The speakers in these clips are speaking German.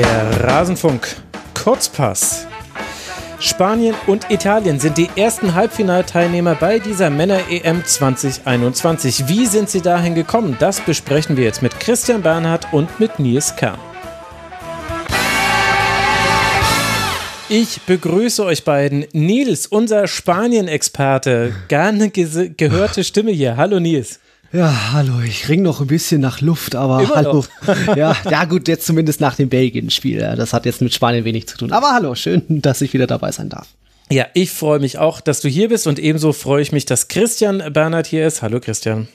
Der Rasenfunk Kurzpass. Spanien und Italien sind die ersten Halbfinalteilnehmer bei dieser Männer-EM 2021. Wie sind sie dahin gekommen? Das besprechen wir jetzt mit Christian Bernhard und mit Nils Kern. Ich begrüße euch beiden. Nils, unser Spanien-Experte, gerne gehörte Stimme hier. Hallo Nils. Ja, hallo, ich ring noch ein bisschen nach Luft, aber Immer hallo. ja, ja, gut, jetzt zumindest nach dem Belgien-Spiel. Das hat jetzt mit Spanien wenig zu tun. Aber hallo, schön, dass ich wieder dabei sein darf. Ja, ich freue mich auch, dass du hier bist und ebenso freue ich mich, dass Christian Bernhard hier ist. Hallo Christian.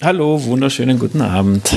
Hallo, wunderschönen guten Abend.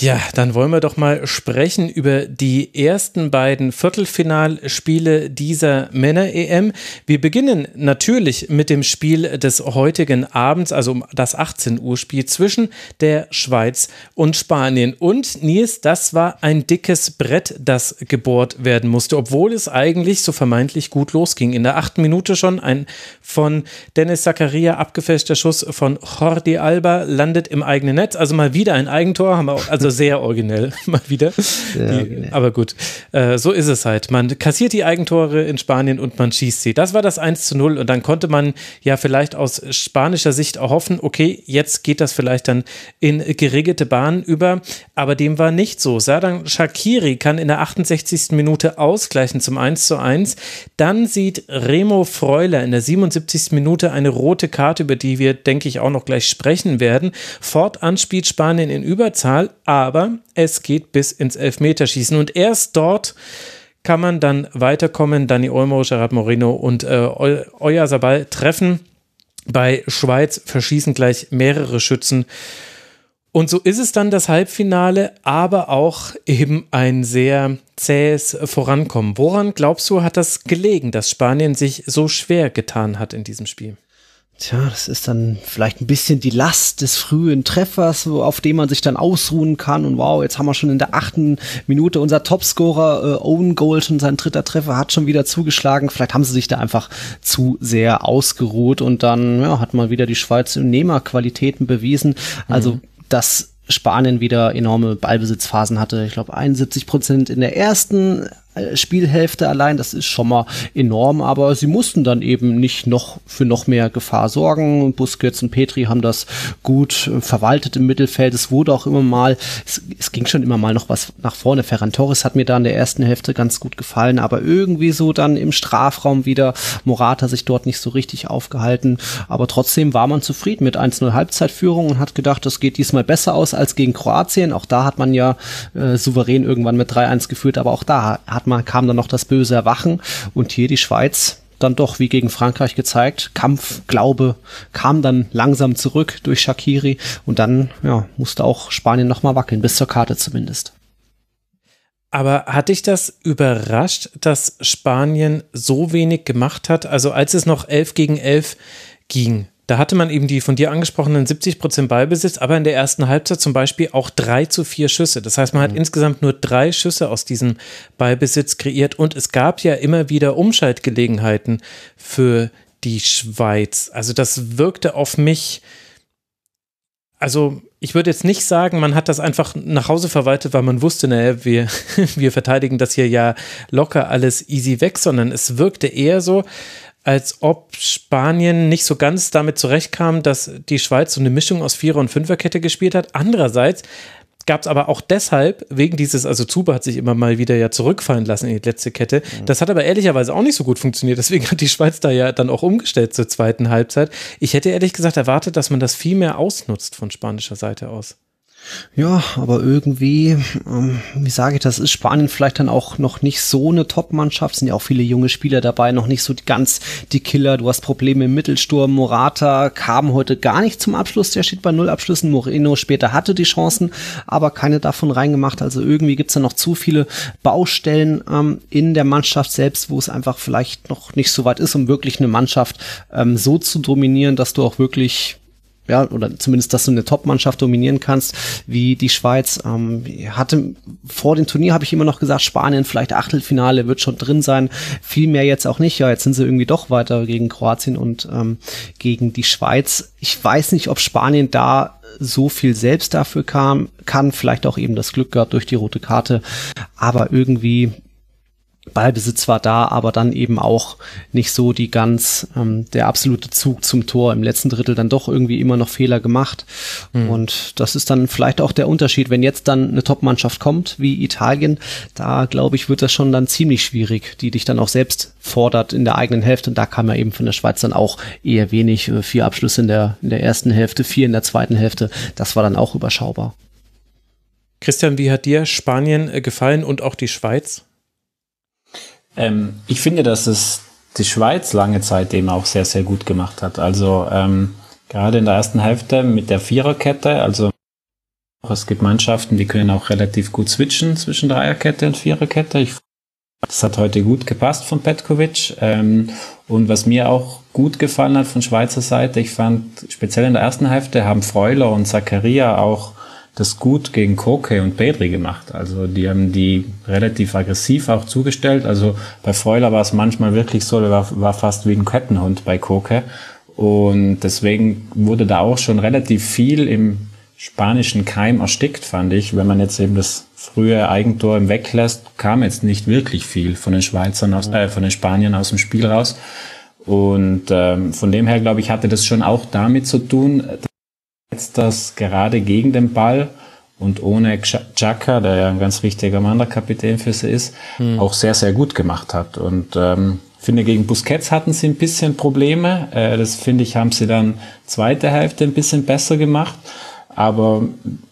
Ja, dann wollen wir doch mal sprechen über die ersten beiden Viertelfinalspiele dieser Männer-EM. Wir beginnen natürlich mit dem Spiel des heutigen Abends, also das 18 Uhr Spiel zwischen der Schweiz und Spanien. Und Nils, das war ein dickes Brett, das gebohrt werden musste, obwohl es eigentlich so vermeintlich gut losging. In der achten Minute schon ein von Dennis Zakaria abgefälschter Schuss von Jordi Alba landet im eigenen Netz. Also mal wieder ein Eigentor, haben wir auch, also sehr originell mal wieder. Die, originell. Aber gut, äh, so ist es halt. Man kassiert die Eigentore in Spanien und man schießt sie. Das war das 1 zu 0 und dann konnte man ja vielleicht aus spanischer Sicht erhoffen, okay, jetzt geht das vielleicht dann in geregelte Bahnen über, aber dem war nicht so. Sadan Shakiri kann in der 68. Minute ausgleichen zum 1 zu 1. Dann sieht Remo Freuler in der 77. Minute eine rote Karte, über die wir, denke ich, auch noch gleich sprechen werden. Fortan spielt Spanien in Überzahl, aber es geht bis ins Elfmeterschießen und erst dort kann man dann weiterkommen. Dani Olmo, Gerard Moreno und äh, Euer Sabal treffen. Bei Schweiz verschießen gleich mehrere Schützen. Und so ist es dann das Halbfinale, aber auch eben ein sehr zähes Vorankommen. Woran glaubst du, hat das gelegen, dass Spanien sich so schwer getan hat in diesem Spiel? Tja, das ist dann vielleicht ein bisschen die Last des frühen Treffers, auf dem man sich dann ausruhen kann. Und wow, jetzt haben wir schon in der achten Minute unser Topscorer äh, Owen Gold schon sein dritter Treffer hat schon wieder zugeschlagen. Vielleicht haben sie sich da einfach zu sehr ausgeruht und dann ja, hat mal wieder die Schweiz Nehmerqualitäten bewiesen. Also mhm. das Spanien wieder enorme Ballbesitzphasen hatte. Ich glaube 71 Prozent in der ersten Spielhälfte allein, das ist schon mal enorm, aber sie mussten dann eben nicht noch für noch mehr Gefahr sorgen. Busquets und Petri haben das gut äh, verwaltet im Mittelfeld. Es wurde auch immer mal, es, es, ging schon immer mal noch was nach vorne. Ferran Torres hat mir da in der ersten Hälfte ganz gut gefallen, aber irgendwie so dann im Strafraum wieder Morata sich dort nicht so richtig aufgehalten. Aber trotzdem war man zufrieden mit 1-0 Halbzeitführung und hat gedacht, das geht diesmal besser aus als gegen Kroatien. Auch da hat man ja äh, souverän irgendwann mit 3-1 geführt, aber auch da hat man, kam dann noch das böse Erwachen und hier die Schweiz dann doch wie gegen Frankreich gezeigt. Kampf, Glaube kam dann langsam zurück durch Shakiri und dann ja, musste auch Spanien nochmal wackeln, bis zur Karte zumindest. Aber hat dich das überrascht, dass Spanien so wenig gemacht hat? Also als es noch 11 gegen 11 ging, da hatte man eben die von dir angesprochenen 70 Prozent Ballbesitz, aber in der ersten Halbzeit zum Beispiel auch drei zu vier Schüsse. Das heißt, man hat mhm. insgesamt nur drei Schüsse aus diesem Ballbesitz kreiert und es gab ja immer wieder Umschaltgelegenheiten für die Schweiz. Also das wirkte auf mich, also ich würde jetzt nicht sagen, man hat das einfach nach Hause verwaltet, weil man wusste, naja, wir, wir verteidigen das hier ja locker alles easy weg, sondern es wirkte eher so, als ob Spanien nicht so ganz damit zurechtkam, dass die Schweiz so eine Mischung aus Vierer- und Fünferkette gespielt hat. Andererseits gab es aber auch deshalb, wegen dieses, also Zuba hat sich immer mal wieder ja zurückfallen lassen in die letzte Kette. Mhm. Das hat aber ehrlicherweise auch nicht so gut funktioniert. Deswegen hat die Schweiz da ja dann auch umgestellt zur zweiten Halbzeit. Ich hätte ehrlich gesagt erwartet, dass man das viel mehr ausnutzt von spanischer Seite aus. Ja, aber irgendwie, ähm, wie sage ich das, ist Spanien vielleicht dann auch noch nicht so eine Top-Mannschaft. Sind ja auch viele junge Spieler dabei, noch nicht so die, ganz die Killer. Du hast Probleme im Mittelsturm. Morata kam heute gar nicht zum Abschluss. Der steht bei null Abschlüssen. Moreno später hatte die Chancen, aber keine davon reingemacht. Also irgendwie gibt's da noch zu viele Baustellen ähm, in der Mannschaft selbst, wo es einfach vielleicht noch nicht so weit ist, um wirklich eine Mannschaft ähm, so zu dominieren, dass du auch wirklich ja, oder zumindest, dass du eine Top-Mannschaft dominieren kannst, wie die Schweiz. Ähm, hatte vor dem Turnier habe ich immer noch gesagt, Spanien vielleicht Achtelfinale wird schon drin sein. Viel mehr jetzt auch nicht. Ja, jetzt sind sie irgendwie doch weiter gegen Kroatien und ähm, gegen die Schweiz. Ich weiß nicht, ob Spanien da so viel selbst dafür kam, kann, vielleicht auch eben das Glück gehabt durch die rote Karte, aber irgendwie Ballbesitz war da, aber dann eben auch nicht so die ganz, ähm, der absolute Zug zum Tor im letzten Drittel dann doch irgendwie immer noch Fehler gemacht. Mhm. Und das ist dann vielleicht auch der Unterschied, wenn jetzt dann eine Top-Mannschaft kommt, wie Italien, da glaube ich, wird das schon dann ziemlich schwierig, die dich dann auch selbst fordert in der eigenen Hälfte. Und da kam ja eben von der Schweiz dann auch eher wenig, äh, vier Abschlüsse in der, in der ersten Hälfte, vier in der zweiten Hälfte. Das war dann auch überschaubar. Christian, wie hat dir Spanien äh, gefallen und auch die Schweiz? Ähm, ich finde, dass es die Schweiz lange Zeit eben auch sehr, sehr gut gemacht hat. Also ähm, gerade in der ersten Hälfte mit der Viererkette, also es gibt Mannschaften, die können auch relativ gut switchen zwischen Dreierkette und Viererkette. Ich, das hat heute gut gepasst von Petkovic. Ähm, und was mir auch gut gefallen hat von Schweizer Seite, ich fand speziell in der ersten Hälfte haben Freuler und Zakaria auch das gut gegen Koke und Pedri gemacht. Also die haben die relativ aggressiv auch zugestellt. Also bei Freuler war es manchmal wirklich so, der war, war fast wie ein Kettenhund bei Koke. Und deswegen wurde da auch schon relativ viel im spanischen Keim erstickt, fand ich. Wenn man jetzt eben das frühe Eigentor weglässt, kam jetzt nicht wirklich viel von den Schweizern aus, äh, von den Spaniern aus dem Spiel raus. Und ähm, von dem her, glaube ich, hatte das schon auch damit zu tun, jetzt das gerade gegen den Ball und ohne Xhaka, der ja ein ganz wichtiger Manderkapitän für sie ist, mhm. auch sehr, sehr gut gemacht hat. Und ähm, finde, gegen Busquets hatten sie ein bisschen Probleme. Äh, das finde ich, haben sie dann zweite Hälfte ein bisschen besser gemacht. Aber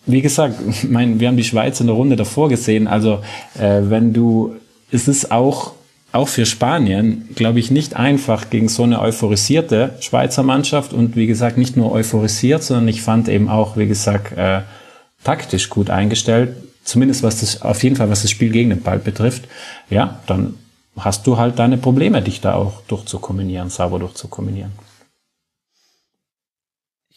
wie gesagt, mein, wir haben die Schweiz in der Runde davor gesehen. Also äh, wenn du, es ist auch auch für Spanien, glaube ich, nicht einfach gegen so eine euphorisierte Schweizer Mannschaft und wie gesagt, nicht nur euphorisiert, sondern ich fand eben auch, wie gesagt, äh, taktisch gut eingestellt. Zumindest was das, auf jeden Fall, was das Spiel gegen den Ball betrifft. Ja, dann hast du halt deine Probleme, dich da auch durchzukombinieren, sauber durchzukombinieren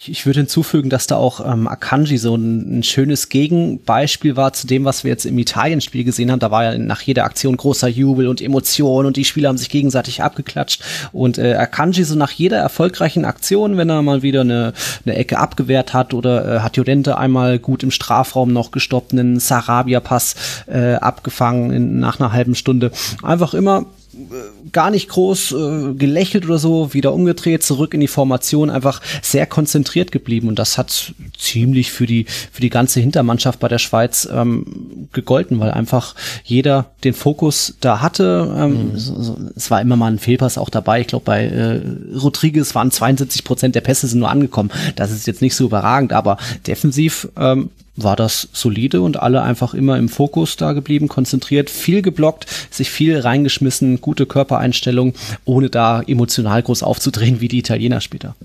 ich würde hinzufügen, dass da auch ähm, Akanji so ein, ein, schönes Gegenbeispiel war zu dem, was wir jetzt im Italien-Spiel gesehen haben. Da war ja nach jeder Aktion großer Jubel und Emotion und die Spieler haben sich gegenseitig abgeklatscht. Und äh, Akanji so nach jeder erfolgreichen Aktion, wenn er mal wieder eine, eine Ecke abgewehrt hat oder äh, hat Jodente einmal gut im Strafraum noch gestoppt, einen Sarabia-Pass äh, abgefangen in, nach einer halben Stunde. Einfach immer gar nicht groß äh, gelächelt oder so, wieder umgedreht, zurück in die Formation, einfach sehr konzentriert geblieben und das hat ziemlich für die für die ganze Hintermannschaft bei der Schweiz ähm, gegolten, weil einfach jeder den Fokus da hatte. Ähm, mhm. so, so, es war immer mal ein Fehlpass auch dabei. Ich glaube, bei äh, Rodriguez waren 72 Prozent der Pässe sind nur angekommen. Das ist jetzt nicht so überragend, aber defensiv ähm, war das solide und alle einfach immer im Fokus da geblieben, konzentriert, viel geblockt, sich viel reingeschmissen, gute Körpereinstellung, ohne da emotional groß aufzudrehen wie die Italiener später.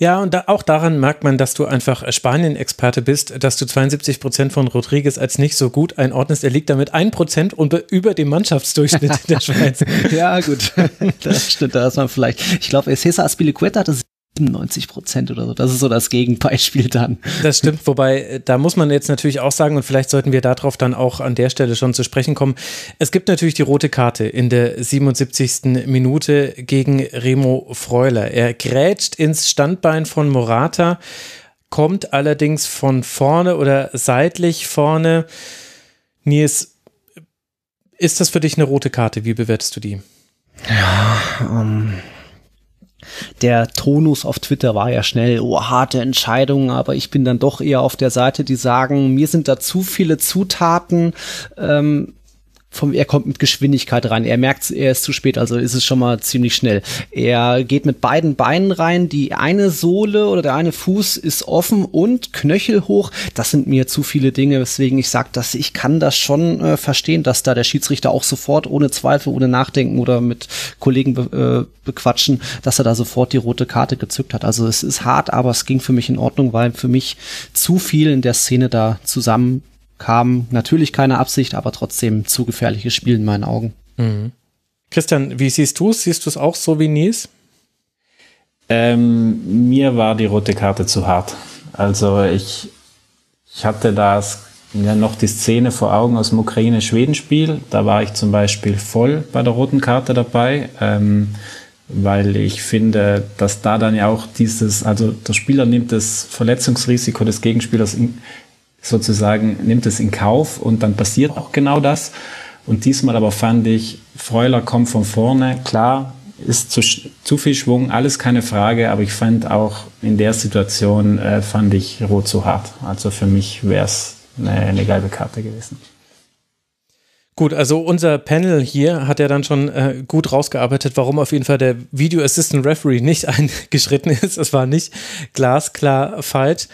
Ja, und da, auch daran merkt man, dass du einfach Spanien-Experte bist, dass du 72 Prozent von Rodriguez als nicht so gut einordnest. Er liegt damit ein Prozent über dem Mannschaftsdurchschnitt der Schweiz. ja, gut. Das stimmt, da ist man vielleicht. Ich glaube, Cesar Aspilicueta hatte 97 Prozent oder so. Das ist so das Gegenbeispiel dann. Das stimmt, wobei äh, da muss man jetzt natürlich auch sagen, und vielleicht sollten wir darauf dann auch an der Stelle schon zu sprechen kommen. Es gibt natürlich die rote Karte in der 77. Minute gegen Remo Freuler. Er grätscht ins Standbein von Morata, kommt allerdings von vorne oder seitlich vorne. Nils, ist das für dich eine rote Karte? Wie bewertest du die? Ja, ähm. Um der Tonus auf Twitter war ja schnell, oh, harte Entscheidungen, aber ich bin dann doch eher auf der Seite, die sagen, mir sind da zu viele Zutaten, ähm, vom, er kommt mit Geschwindigkeit rein. Er merkt, er ist zu spät, also ist es schon mal ziemlich schnell. Er geht mit beiden Beinen rein. Die eine Sohle oder der eine Fuß ist offen und Knöchel hoch. Das sind mir zu viele Dinge, weswegen ich sage, dass ich kann das schon äh, verstehen, dass da der Schiedsrichter auch sofort ohne Zweifel, ohne Nachdenken oder mit Kollegen be äh, bequatschen, dass er da sofort die rote Karte gezückt hat. Also es ist hart, aber es ging für mich in Ordnung, weil für mich zu viel in der Szene da zusammen kam natürlich keine Absicht, aber trotzdem zu gefährliches Spiel in meinen Augen. Mhm. Christian, wie siehst du es? Siehst du es auch so wie Nils? Ähm, mir war die rote Karte zu hart. Also ich, ich hatte das ja noch die Szene vor Augen aus dem Ukraine-Schweden-Spiel. Da war ich zum Beispiel voll bei der roten Karte dabei. Ähm, weil ich finde, dass da dann ja auch dieses, also der Spieler nimmt das Verletzungsrisiko des Gegenspielers in, sozusagen, nimmt es in Kauf und dann passiert auch genau das. Und diesmal aber fand ich, Freuler kommt von vorne, klar, ist zu, zu viel Schwung, alles keine Frage, aber ich fand auch in der Situation, äh, fand ich Rot zu hart. Also für mich wäre es eine, eine gelbe Karte gewesen. Gut, also unser Panel hier hat ja dann schon äh, gut rausgearbeitet, warum auf jeden Fall der Video Assistant Referee nicht eingeschritten ist. Es war nicht glasklar falsch.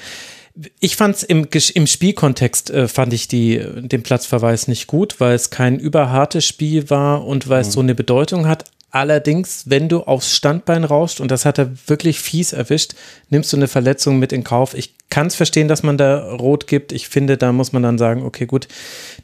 Ich fand es im, im Spielkontext, äh, fand ich die, den Platzverweis nicht gut, weil es kein überhartes Spiel war und weil es mhm. so eine Bedeutung hat. Allerdings, wenn du aufs Standbein rauscht, und das hat er wirklich fies erwischt, nimmst du eine Verletzung mit in Kauf. Ich kann es verstehen, dass man da rot gibt. Ich finde, da muss man dann sagen, okay, gut,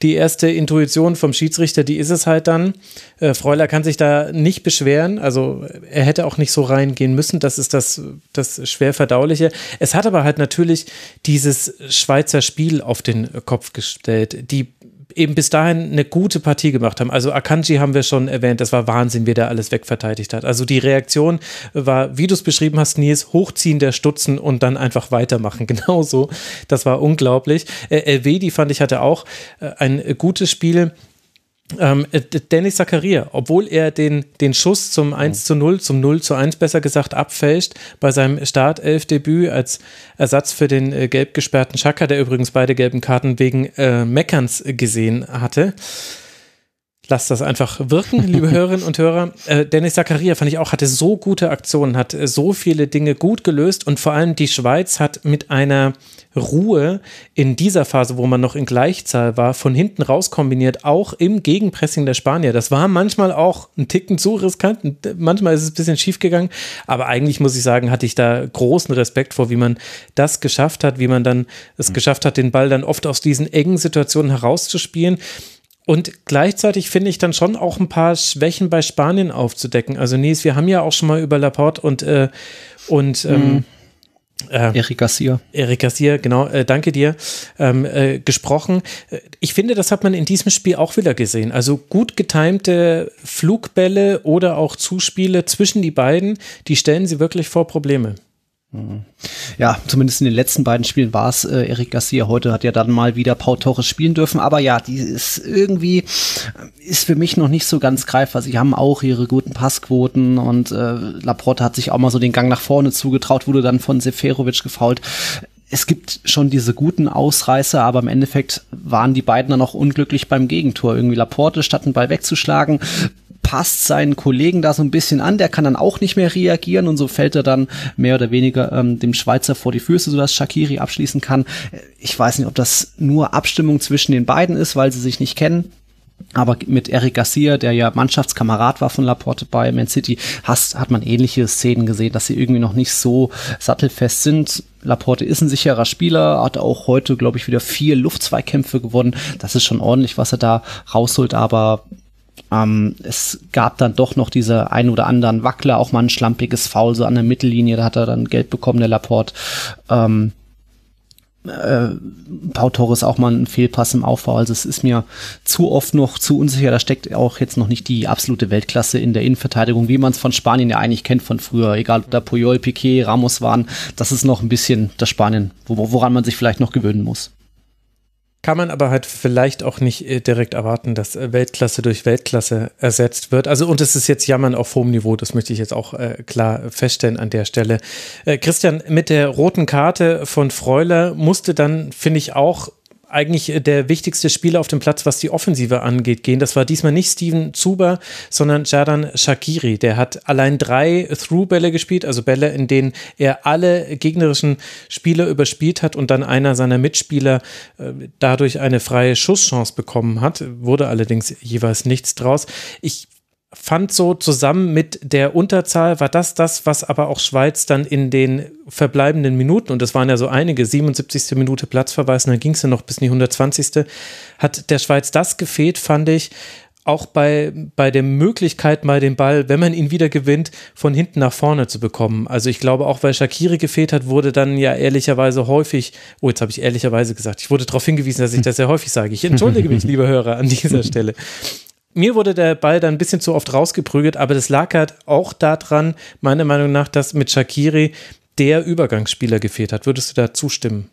die erste Intuition vom Schiedsrichter, die ist es halt dann. Äh, Freuler kann sich da nicht beschweren. Also er hätte auch nicht so reingehen müssen. Das ist das, das schwer verdauliche. Es hat aber halt natürlich dieses Schweizer Spiel auf den Kopf gestellt. Die eben bis dahin eine gute Partie gemacht haben. Also Akanji haben wir schon erwähnt, das war Wahnsinn, wie der alles wegverteidigt hat. Also die Reaktion war, wie du es beschrieben hast, Nils, hochziehen der Stutzen und dann einfach weitermachen. Genauso. Das war unglaublich. Äh, LW, fand ich, hatte auch äh, ein gutes Spiel. Ähm, äh, Dennis Zakaria, obwohl er den, den Schuss zum 1 zu 0, zum 0 zu 1 besser gesagt, abfälscht bei seinem Startelfdebüt als Ersatz für den äh, gelb gesperrten Schaka, der übrigens beide gelben Karten wegen äh, Meckerns gesehen hatte. Lasst das einfach wirken, liebe Hörerinnen und Hörer. Äh, Dennis Zakaria fand ich auch, hatte so gute Aktionen, hat äh, so viele Dinge gut gelöst und vor allem die Schweiz hat mit einer Ruhe in dieser Phase, wo man noch in Gleichzahl war, von hinten raus kombiniert, auch im Gegenpressing der Spanier. Das war manchmal auch ein Ticken zu riskant, manchmal ist es ein bisschen schief gegangen, aber eigentlich muss ich sagen, hatte ich da großen Respekt vor, wie man das geschafft hat, wie man dann es mhm. geschafft hat, den Ball dann oft aus diesen engen Situationen herauszuspielen. Und gleichzeitig finde ich dann schon auch ein paar Schwächen bei Spanien aufzudecken. Also Nies, wir haben ja auch schon mal über Laporte und, äh, und ähm, mhm. Äh, Eric Garcia. Eric Garcia, genau, äh, danke dir, ähm, äh, gesprochen. Äh, ich finde, das hat man in diesem Spiel auch wieder gesehen. Also gut getimte Flugbälle oder auch Zuspiele zwischen die beiden, die stellen sie wirklich vor Probleme. Ja, zumindest in den letzten beiden Spielen war es äh, Eric Garcia. Heute hat ja dann mal wieder Pau Torres spielen dürfen. Aber ja, die ist irgendwie, ist für mich noch nicht so ganz greifbar. Sie haben auch ihre guten Passquoten und äh, Laporte hat sich auch mal so den Gang nach vorne zugetraut, wurde dann von Seferovic gefault es gibt schon diese guten Ausreißer, aber im Endeffekt waren die beiden dann auch unglücklich beim Gegentor. Irgendwie Laporte statt einen Ball wegzuschlagen, passt seinen Kollegen da so ein bisschen an, der kann dann auch nicht mehr reagieren und so fällt er dann mehr oder weniger ähm, dem Schweizer vor die Füße, sodass Shakiri abschließen kann. Ich weiß nicht, ob das nur Abstimmung zwischen den beiden ist, weil sie sich nicht kennen. Aber mit Eric Garcia, der ja Mannschaftskamerad war von Laporte bei Man City, hast, hat man ähnliche Szenen gesehen, dass sie irgendwie noch nicht so sattelfest sind. Laporte ist ein sicherer Spieler, hat auch heute, glaube ich, wieder vier Luftzweikämpfe gewonnen. Das ist schon ordentlich, was er da rausholt, aber ähm, es gab dann doch noch diese ein oder anderen Wackler, auch mal ein schlampiges Foul so an der Mittellinie, da hat er dann Geld bekommen, der Laporte. Ähm, äh, Pau Torres auch mal ein Fehlpass im Aufbau. Also es ist mir zu oft noch zu unsicher. Da steckt auch jetzt noch nicht die absolute Weltklasse in der Innenverteidigung, wie man es von Spanien ja eigentlich kennt von früher. Egal ob da Puyol, Piquet, Ramos waren. Das ist noch ein bisschen das Spanien, woran man sich vielleicht noch gewöhnen muss kann man aber halt vielleicht auch nicht äh, direkt erwarten, dass äh, Weltklasse durch Weltklasse ersetzt wird. Also und es ist jetzt Jammern auf hohem Niveau, das möchte ich jetzt auch äh, klar feststellen an der Stelle. Äh, Christian, mit der roten Karte von Freuler musste dann, finde ich, auch eigentlich äh, der wichtigste Spieler auf dem Platz, was die Offensive angeht, gehen. Das war diesmal nicht Steven Zuber, sondern Jadan Shakiri. Der hat allein drei Through-Bälle gespielt, also Bälle, in denen er alle gegnerischen Spieler überspielt hat und dann einer seiner Mitspieler äh, dadurch eine freie Schusschance bekommen hat. Wurde allerdings jeweils nichts draus. Ich fand so zusammen mit der Unterzahl war das das, was aber auch Schweiz dann in den verbleibenden Minuten, und das waren ja so einige, 77. Minute Platzverweis, und dann ging es ja noch bis in die 120. hat der Schweiz das gefehlt, fand ich, auch bei, bei der Möglichkeit, mal den Ball, wenn man ihn wieder gewinnt, von hinten nach vorne zu bekommen. Also ich glaube, auch weil Shakiri gefehlt hat, wurde dann ja ehrlicherweise häufig, oh, jetzt habe ich ehrlicherweise gesagt, ich wurde darauf hingewiesen, dass ich das sehr häufig sage. Ich entschuldige mich, liebe Hörer, an dieser Stelle mir wurde der Ball dann ein bisschen zu oft rausgeprügelt, aber das lag halt auch daran, meiner Meinung nach, dass mit Shakiri der Übergangsspieler gefehlt hat. Würdest du da zustimmen?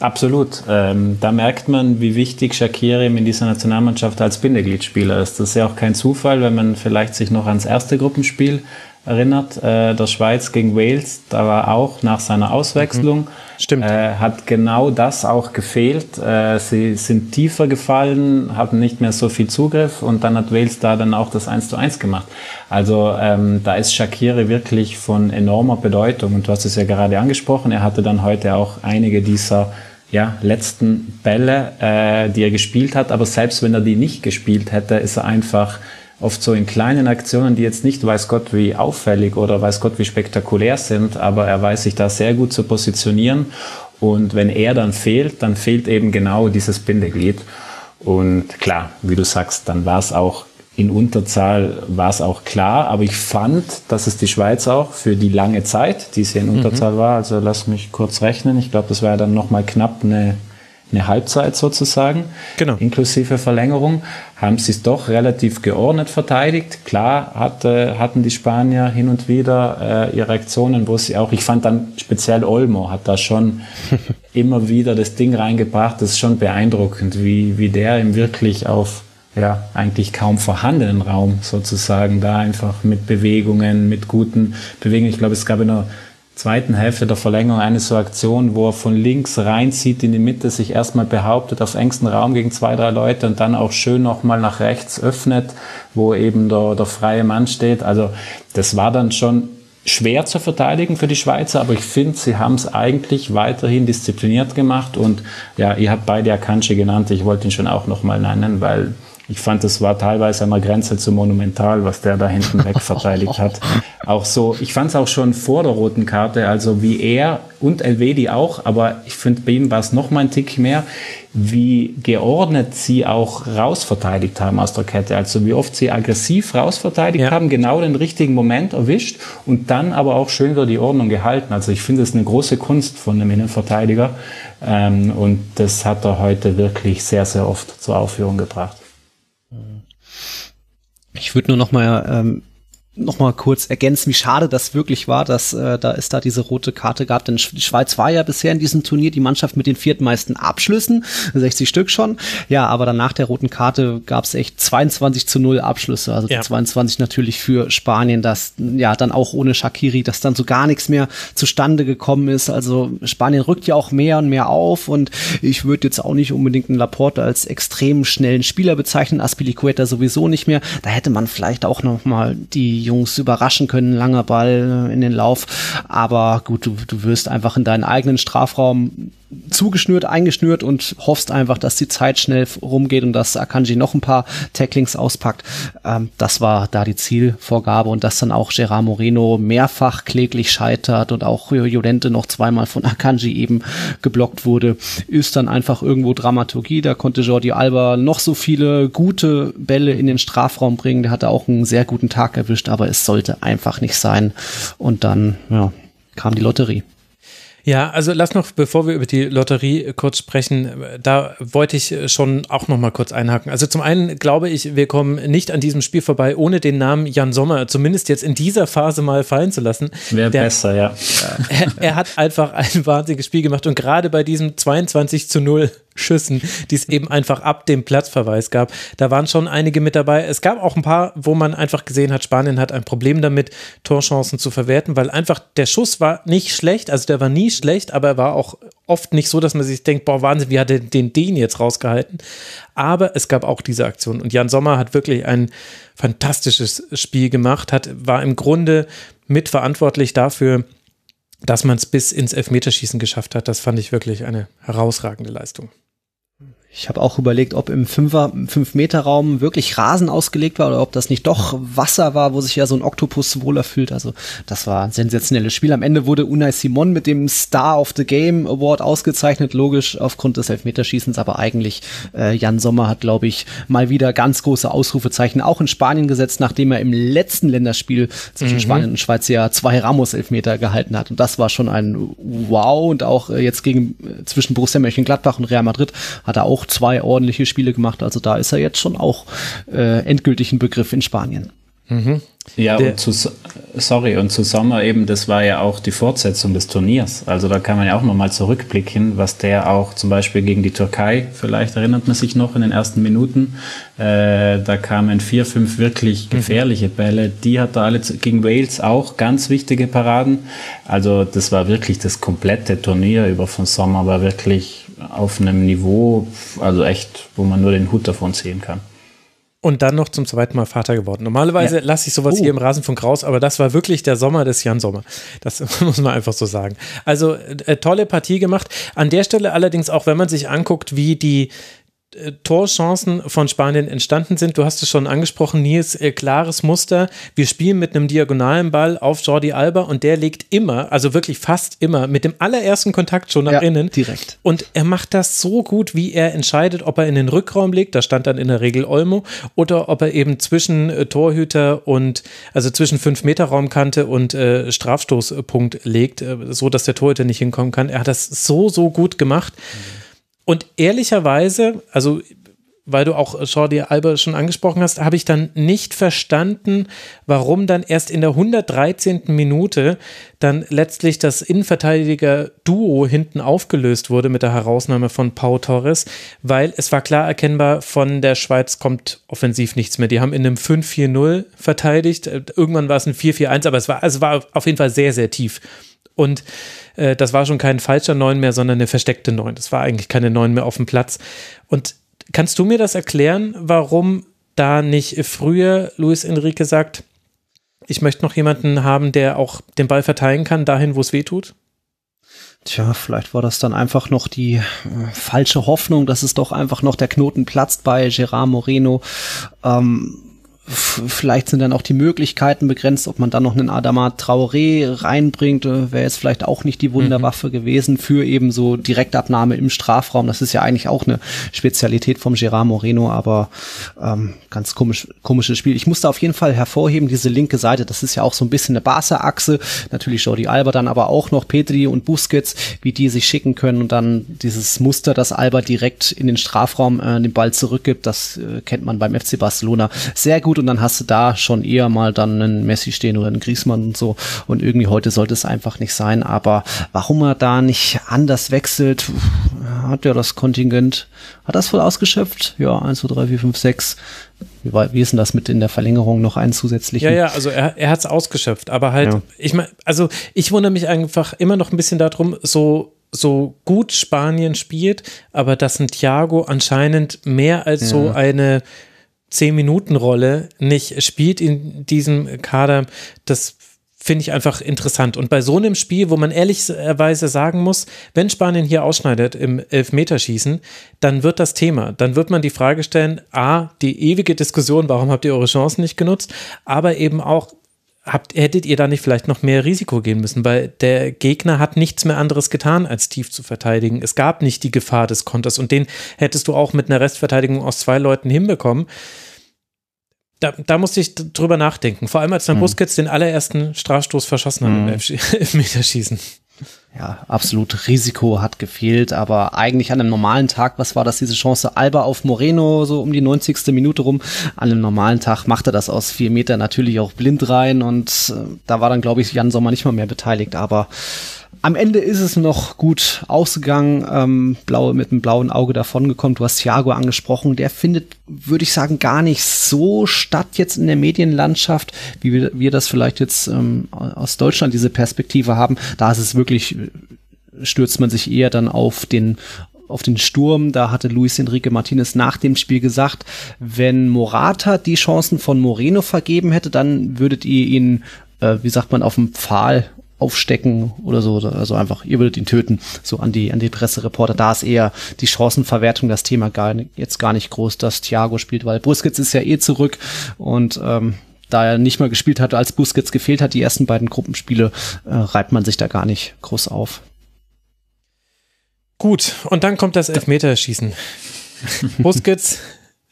Absolut. Ähm, da merkt man, wie wichtig Shakiri in dieser Nationalmannschaft als Bindegliedspieler ist. Das ist ja auch kein Zufall, wenn man vielleicht sich noch ans erste Gruppenspiel erinnert, äh, der Schweiz gegen Wales, da war auch nach seiner Auswechslung, mhm. Stimmt. Äh, hat genau das auch gefehlt. Äh, sie sind tiefer gefallen, hatten nicht mehr so viel Zugriff und dann hat Wales da dann auch das 1 zu 1 gemacht. Also ähm, da ist Shakiri wirklich von enormer Bedeutung und du hast es ja gerade angesprochen, er hatte dann heute auch einige dieser ja, letzten Bälle, äh, die er gespielt hat, aber selbst wenn er die nicht gespielt hätte, ist er einfach oft so in kleinen Aktionen, die jetzt nicht weiß Gott wie auffällig oder weiß Gott wie spektakulär sind, aber er weiß sich da sehr gut zu positionieren. Und wenn er dann fehlt, dann fehlt eben genau dieses Bindeglied. Und klar, wie du sagst, dann war es auch in Unterzahl war es auch klar, aber ich fand, dass es die Schweiz auch für die lange Zeit, die sie in mhm. Unterzahl mhm. war, also lass mich kurz rechnen, ich glaube, das war ja dann nochmal knapp eine eine Halbzeit sozusagen, genau. inklusive Verlängerung, haben sie es doch relativ geordnet verteidigt. Klar hatte, hatten die Spanier hin und wieder äh, ihre Aktionen, wo sie auch, ich fand dann speziell Olmo hat da schon immer wieder das Ding reingebracht. Das ist schon beeindruckend, wie, wie der ihm wirklich auf ja, eigentlich kaum vorhandenen Raum sozusagen da einfach mit Bewegungen, mit guten Bewegungen. Ich glaube, es gab in der zweiten Hälfte der Verlängerung eine so Aktion, wo er von links reinzieht in die Mitte, sich erstmal behauptet auf engstem Raum gegen zwei, drei Leute und dann auch schön nochmal nach rechts öffnet, wo eben der, der freie Mann steht. Also das war dann schon schwer zu verteidigen für die Schweizer, aber ich finde, sie haben es eigentlich weiterhin diszipliniert gemacht und ja, ihr habt beide Akanji genannt, ich wollte ihn schon auch nochmal nennen, weil ich fand, es war teilweise an der Grenze zu monumental, was der da hinten weg verteidigt hat. Auch so, ich fand es auch schon vor der roten Karte, also wie er und Elvedi auch, aber ich finde, bei ihm war es noch mal ein Tick mehr, wie geordnet sie auch rausverteidigt haben aus der Kette. Also wie oft sie aggressiv rausverteidigt ja. haben, genau den richtigen Moment erwischt und dann aber auch schön wieder die Ordnung gehalten. Also ich finde es eine große Kunst von einem Innenverteidiger ähm, und das hat er heute wirklich sehr, sehr oft zur Aufführung gebracht. Ich würde nur noch mal ähm, noch mal kurz ergänzen, wie schade das wirklich war, dass äh, da ist da diese rote Karte gab. Denn die Schweiz war ja bisher in diesem Turnier die Mannschaft mit den viertmeisten Abschlüssen, 60 Stück schon. Ja, aber dann nach der roten Karte gab es echt 22 zu 0 Abschlüsse. Also ja. 22 natürlich für Spanien, das ja dann auch ohne Shakiri, dass dann so gar nichts mehr zustande gekommen ist. Also Spanien rückt ja auch mehr und mehr auf und ich würde jetzt auch nicht unbedingt einen Laporte als extrem schnellen Spieler bezeichnen, Aspilicueta sowieso nicht mehr. Da hätte man vielleicht auch noch mal die Jungs überraschen können, langer Ball in den Lauf. Aber gut, du, du wirst einfach in deinen eigenen Strafraum zugeschnürt, eingeschnürt und hoffst einfach, dass die Zeit schnell rumgeht und dass Akanji noch ein paar Tacklings auspackt. Ähm, das war da die Zielvorgabe und dass dann auch Gerard Moreno mehrfach kläglich scheitert und auch Jolente noch zweimal von Akanji eben geblockt wurde, ist dann einfach irgendwo Dramaturgie. Da konnte Jordi Alba noch so viele gute Bälle in den Strafraum bringen. Der hatte auch einen sehr guten Tag erwischt, aber es sollte einfach nicht sein. Und dann, ja, kam die Lotterie. Ja, also lass noch, bevor wir über die Lotterie kurz sprechen, da wollte ich schon auch noch mal kurz einhaken. Also zum einen glaube ich, wir kommen nicht an diesem Spiel vorbei, ohne den Namen Jan Sommer zumindest jetzt in dieser Phase mal fallen zu lassen. Wäre besser, ja. Er, er, hat einfach ein wahnsinniges Spiel gemacht und gerade bei diesem 22 zu 0 Schüssen, die es eben einfach ab dem Platzverweis gab. Da waren schon einige mit dabei. Es gab auch ein paar, wo man einfach gesehen hat, Spanien hat ein Problem damit, Torchancen zu verwerten, weil einfach der Schuss war nicht schlecht, also der war nie schlecht, aber er war auch oft nicht so, dass man sich denkt, boah, Wahnsinn, wie hat er den, den jetzt rausgehalten? Aber es gab auch diese Aktion und Jan Sommer hat wirklich ein fantastisches Spiel gemacht, hat, war im Grunde mitverantwortlich dafür, dass man es bis ins Elfmeterschießen geschafft hat. Das fand ich wirklich eine herausragende Leistung. Ich habe auch überlegt, ob im Fünfer, fünf Meter Raum wirklich Rasen ausgelegt war oder ob das nicht doch Wasser war, wo sich ja so ein Oktopus wohler fühlt. Also das war ein sensationelles Spiel. Am Ende wurde Unai Simon mit dem Star of the Game Award ausgezeichnet, logisch aufgrund des Elfmeterschießens, aber eigentlich äh, Jan Sommer hat, glaube ich, mal wieder ganz große Ausrufezeichen auch in Spanien gesetzt, nachdem er im letzten Länderspiel zwischen mhm. Spanien und Schweiz ja zwei Ramos-Elfmeter gehalten hat. Und das war schon ein Wow. Und auch äh, jetzt gegen äh, zwischen Borussia Mönchengladbach und Real Madrid hat er auch auch zwei ordentliche Spiele gemacht. Also da ist er jetzt schon auch äh, endgültig ein Begriff in Spanien. Mhm. Ja, und zu, sorry, und zu Sommer eben, das war ja auch die Fortsetzung des Turniers. Also da kann man ja auch nochmal zurückblicken, was der auch zum Beispiel gegen die Türkei, vielleicht erinnert man sich noch in den ersten Minuten, äh, da kamen vier, fünf wirklich mhm. gefährliche Bälle. Die hat er alle zu, gegen Wales auch ganz wichtige Paraden. Also das war wirklich das komplette Turnier über von Sommer, war wirklich auf einem Niveau, also echt, wo man nur den Hut davon ziehen kann. Und dann noch zum zweiten Mal Vater geworden. Normalerweise ja. lasse ich sowas uh. hier im Rasenfunk raus, aber das war wirklich der Sommer des Jan Sommer. Das muss man einfach so sagen. Also äh, tolle Partie gemacht. An der Stelle allerdings auch, wenn man sich anguckt, wie die Torchancen von Spanien entstanden sind. Du hast es schon angesprochen, Nils, äh, klares Muster. Wir spielen mit einem diagonalen Ball auf Jordi Alba und der legt immer, also wirklich fast immer, mit dem allerersten Kontakt schon nach ja, innen. Direkt. Und er macht das so gut, wie er entscheidet, ob er in den Rückraum legt, da stand dann in der Regel Olmo, oder ob er eben zwischen äh, Torhüter und, also zwischen 5-Meter-Raumkante und äh, Strafstoßpunkt legt, äh, so dass der Torhüter nicht hinkommen kann. Er hat das so, so gut gemacht. Mhm. Und ehrlicherweise, also weil du auch Jordi Alba schon angesprochen hast, habe ich dann nicht verstanden, warum dann erst in der 113. Minute dann letztlich das Innenverteidiger-Duo hinten aufgelöst wurde mit der Herausnahme von Pau Torres, weil es war klar erkennbar, von der Schweiz kommt offensiv nichts mehr. Die haben in einem 5-4-0 verteidigt. Irgendwann war es ein 4-4-1, aber es war, es war auf jeden Fall sehr, sehr tief. Und äh, das war schon kein falscher Neun mehr, sondern eine versteckte Neun. Das war eigentlich keine Neun mehr auf dem Platz. Und kannst du mir das erklären, warum da nicht früher Luis Enrique sagt, ich möchte noch jemanden haben, der auch den Ball verteilen kann, dahin, wo es weh tut? Tja, vielleicht war das dann einfach noch die äh, falsche Hoffnung, dass es doch einfach noch der Knoten platzt bei Gerard Moreno. Ähm, vielleicht sind dann auch die Möglichkeiten begrenzt, ob man dann noch einen Adama Traoré reinbringt, äh, wäre jetzt vielleicht auch nicht die Wunderwaffe mhm. gewesen für eben so Direktabnahme im Strafraum. Das ist ja eigentlich auch eine Spezialität vom Gerard Moreno, aber ähm, ganz komisch, komisches Spiel. Ich musste auf jeden Fall hervorheben, diese linke Seite, das ist ja auch so ein bisschen eine Barca-Achse. Natürlich Jordi Alba, dann aber auch noch Petri und Busquets, wie die sich schicken können und dann dieses Muster, dass Alba direkt in den Strafraum äh, den Ball zurückgibt, das äh, kennt man beim FC Barcelona sehr gut und dann hast du da schon eher mal dann einen Messi stehen oder einen Griezmann und so und irgendwie heute sollte es einfach nicht sein, aber warum er da nicht anders wechselt, hat ja das Kontingent, hat das voll ausgeschöpft? Ja, 1, 2, 3, 4, 5, 6. Wie, war, wie ist denn das mit in der Verlängerung noch einen zusätzlichen? Ja, ja, also er, er hat es ausgeschöpft, aber halt, ja. ich meine, also ich wundere mich einfach immer noch ein bisschen darum, so so gut Spanien spielt, aber dass ein Thiago anscheinend mehr als ja. so eine 10-Minuten-Rolle nicht spielt in diesem Kader, das finde ich einfach interessant. Und bei so einem Spiel, wo man ehrlicherweise sagen muss, wenn Spanien hier ausschneidet im Elfmeterschießen, dann wird das Thema. Dann wird man die Frage stellen, a, die ewige Diskussion, warum habt ihr eure Chancen nicht genutzt, aber eben auch, habt, hättet ihr da nicht vielleicht noch mehr Risiko gehen müssen, weil der Gegner hat nichts mehr anderes getan, als tief zu verteidigen. Es gab nicht die Gefahr des Konters und den hättest du auch mit einer Restverteidigung aus zwei Leuten hinbekommen. Da, da musste ich drüber nachdenken. Vor allem, als dann mhm. Busquets den allerersten Strafstoß verschossen hat mhm. im Elfmeterschießen. Ja, absolut Risiko hat gefehlt, aber eigentlich an einem normalen Tag, was war das, diese Chance Alba auf Moreno, so um die 90. Minute rum, an einem normalen Tag machte das aus vier Meter natürlich auch blind rein und äh, da war dann, glaube ich, Jan Sommer nicht mal mehr beteiligt, aber am Ende ist es noch gut ausgegangen, ähm, blaue, mit einem blauen Auge davongekommen. Du hast Thiago angesprochen. Der findet, würde ich sagen, gar nicht so statt jetzt in der Medienlandschaft, wie wir, wir das vielleicht jetzt ähm, aus Deutschland diese Perspektive haben. Da ist es wirklich, stürzt man sich eher dann auf den auf den Sturm. Da hatte Luis Enrique Martinez nach dem Spiel gesagt, wenn Morata die Chancen von Moreno vergeben hätte, dann würdet ihr ihn, äh, wie sagt man, auf dem Pfahl aufstecken oder so, also einfach, ihr würdet ihn töten, so an die, an die Pressereporter. Da ist eher die Chancenverwertung das Thema gar, jetzt gar nicht groß, dass Thiago spielt, weil Busquets ist ja eh zurück und ähm, da er nicht mal gespielt hat, als Busquets gefehlt hat, die ersten beiden Gruppenspiele, äh, reibt man sich da gar nicht groß auf. Gut, und dann kommt das Elfmeterschießen. Busquets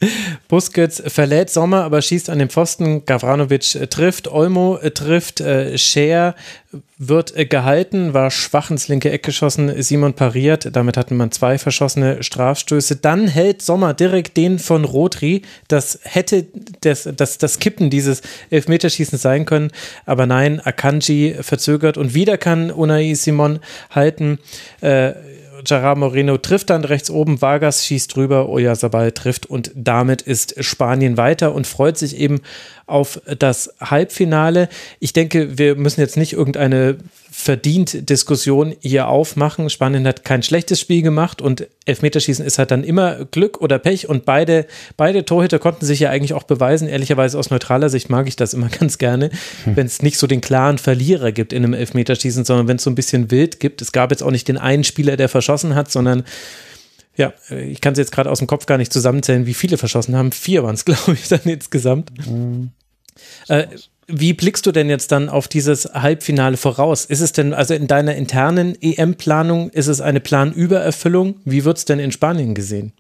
Busquets verlädt Sommer, aber schießt an den Pfosten. Gavranovic äh, trifft, Olmo äh, trifft, äh, Scher wird gehalten, war schwach ins linke Eck geschossen, Simon pariert, damit hatten man zwei verschossene Strafstöße. Dann hält Sommer direkt den von Rotri. Das hätte das, das, das Kippen dieses Elfmeterschießens sein können, aber nein, Akanji verzögert und wieder kann Unai Simon halten. Äh, Gerard Moreno trifft dann rechts oben, Vargas schießt drüber, Oyarzabal trifft und damit ist Spanien weiter und freut sich eben auf das Halbfinale. Ich denke, wir müssen jetzt nicht irgendeine verdient Diskussion hier aufmachen. Spanien hat kein schlechtes Spiel gemacht und Elfmeterschießen ist halt dann immer Glück oder Pech und beide, beide Torhüter konnten sich ja eigentlich auch beweisen. Ehrlicherweise aus neutraler Sicht mag ich das immer ganz gerne, hm. wenn es nicht so den klaren Verlierer gibt in einem Elfmeterschießen, sondern wenn es so ein bisschen wild gibt. Es gab jetzt auch nicht den einen Spieler, der verschossen hat, sondern ja, ich kann es jetzt gerade aus dem Kopf gar nicht zusammenzählen, wie viele verschossen haben. Vier waren es, glaube ich, dann insgesamt. Mhm. Äh, wie blickst du denn jetzt dann auf dieses Halbfinale voraus? Ist es denn, also in deiner internen EM-Planung, ist es eine Planübererfüllung? Wie wird es denn in Spanien gesehen?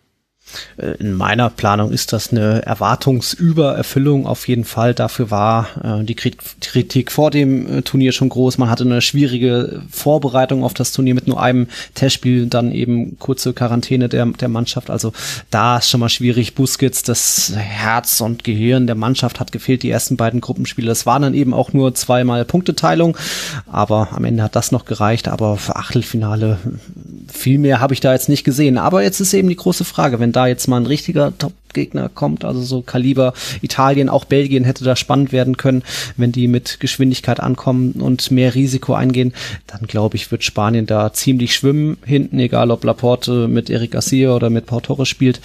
Äh, in meiner Planung ist das eine Erwartungsübererfüllung auf jeden Fall. Dafür war äh, die Kritik vor dem äh, Turnier schon groß. Man hatte eine schwierige Vorbereitung auf das Turnier mit nur einem Testspiel, dann eben kurze Quarantäne der, der Mannschaft. Also da ist schon mal schwierig. Busquets, das Herz und Gehirn der Mannschaft hat gefehlt, die ersten beiden Gruppenspiele. Das waren dann eben auch nur zweimal Punkteteilung, aber am Ende hat das noch gereicht. Aber für Achtelfinale viel mehr habe ich da jetzt nicht gesehen. Aber jetzt ist eben die große Frage, wenn da jetzt mal ein richtiger Top-Gegner kommt, also so Kaliber Italien, auch Belgien hätte da spannend werden können, wenn die mit Geschwindigkeit ankommen und mehr Risiko eingehen, dann glaube ich, wird Spanien da ziemlich schwimmen hinten, egal ob Laporte mit Eric Garcia oder mit Pau Torres spielt.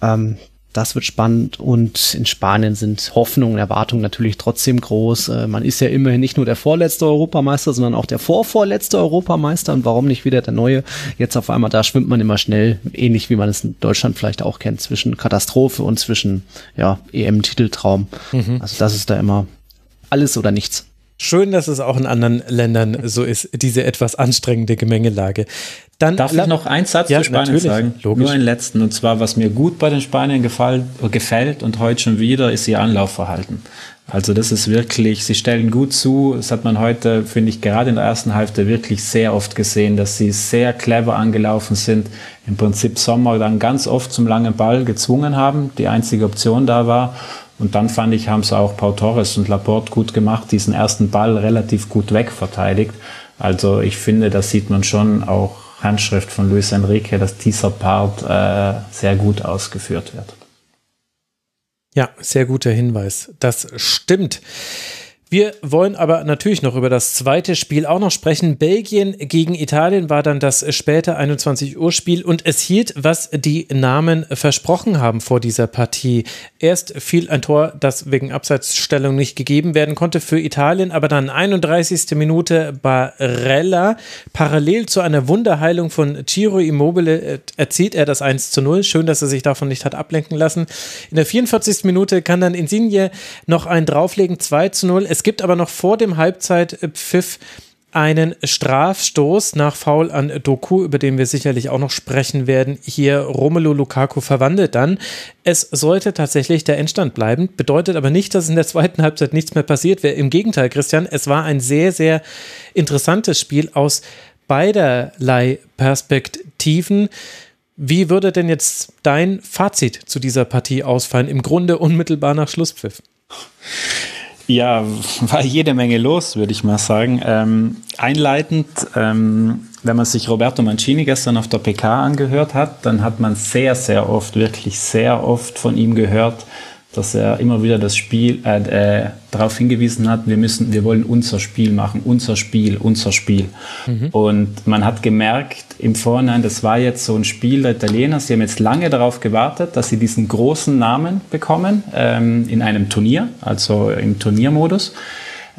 Ähm, das wird spannend und in Spanien sind Hoffnungen und Erwartungen natürlich trotzdem groß. Äh, man ist ja immerhin nicht nur der vorletzte Europameister, sondern auch der vorvorletzte Europameister und warum nicht wieder der neue? Jetzt auf einmal, da schwimmt man immer schnell, ähnlich wie man es in Deutschland vielleicht auch kennt, zwischen Katastrophe und zwischen ja, EM-Titeltraum. Mhm. Also das ist da immer alles oder nichts. Schön, dass es auch in anderen Ländern so ist, diese etwas anstrengende Gemengelage. Dann Darf ich noch einen Satz ja, zu Spanien sagen? Logisch. Nur einen letzten. Und zwar, was mir gut bei den Spaniern gefällt, gefällt und heute schon wieder, ist ihr Anlaufverhalten. Also das ist wirklich, sie stellen gut zu. Das hat man heute, finde ich, gerade in der ersten Hälfte wirklich sehr oft gesehen, dass sie sehr clever angelaufen sind. Im Prinzip Sommer dann ganz oft zum langen Ball gezwungen haben, die einzige Option da war. Und dann fand ich, haben es auch Pau Torres und Laporte gut gemacht, diesen ersten Ball relativ gut wegverteidigt. Also ich finde, das sieht man schon auch Handschrift von Luis Enrique, dass dieser Part äh, sehr gut ausgeführt wird. Ja, sehr guter Hinweis. Das stimmt. Wir wollen aber natürlich noch über das zweite Spiel auch noch sprechen. Belgien gegen Italien war dann das späte 21 Uhr Spiel und es hielt, was die Namen versprochen haben vor dieser Partie. Erst fiel ein Tor, das wegen Abseitsstellung nicht gegeben werden konnte für Italien, aber dann 31. Minute Barella. Parallel zu einer Wunderheilung von Ciro Immobile äh, erzielt er das 1 zu 0. Schön, dass er sich davon nicht hat ablenken lassen. In der 44. Minute kann dann Insigne noch einen drauflegen, 2 zu 0. Es es gibt aber noch vor dem Halbzeitpfiff einen Strafstoß nach Foul an Doku, über den wir sicherlich auch noch sprechen werden. Hier Romelu Lukaku verwandelt dann. Es sollte tatsächlich der Endstand bleiben, bedeutet aber nicht, dass in der zweiten Halbzeit nichts mehr passiert wäre. Im Gegenteil, Christian, es war ein sehr, sehr interessantes Spiel aus beiderlei Perspektiven. Wie würde denn jetzt dein Fazit zu dieser Partie ausfallen, im Grunde unmittelbar nach Schlusspfiff? Ja, war jede Menge los, würde ich mal sagen. Ähm, einleitend, ähm, wenn man sich Roberto Mancini gestern auf der PK angehört hat, dann hat man sehr, sehr oft, wirklich sehr oft von ihm gehört, dass er immer wieder das Spiel äh, äh, darauf hingewiesen hat, wir müssen, wir wollen unser Spiel machen, unser Spiel, unser Spiel. Mhm. Und man hat gemerkt im Vorhinein, das war jetzt so ein Spiel der Italiener. Sie haben jetzt lange darauf gewartet, dass sie diesen großen Namen bekommen ähm, in einem Turnier, also im Turniermodus.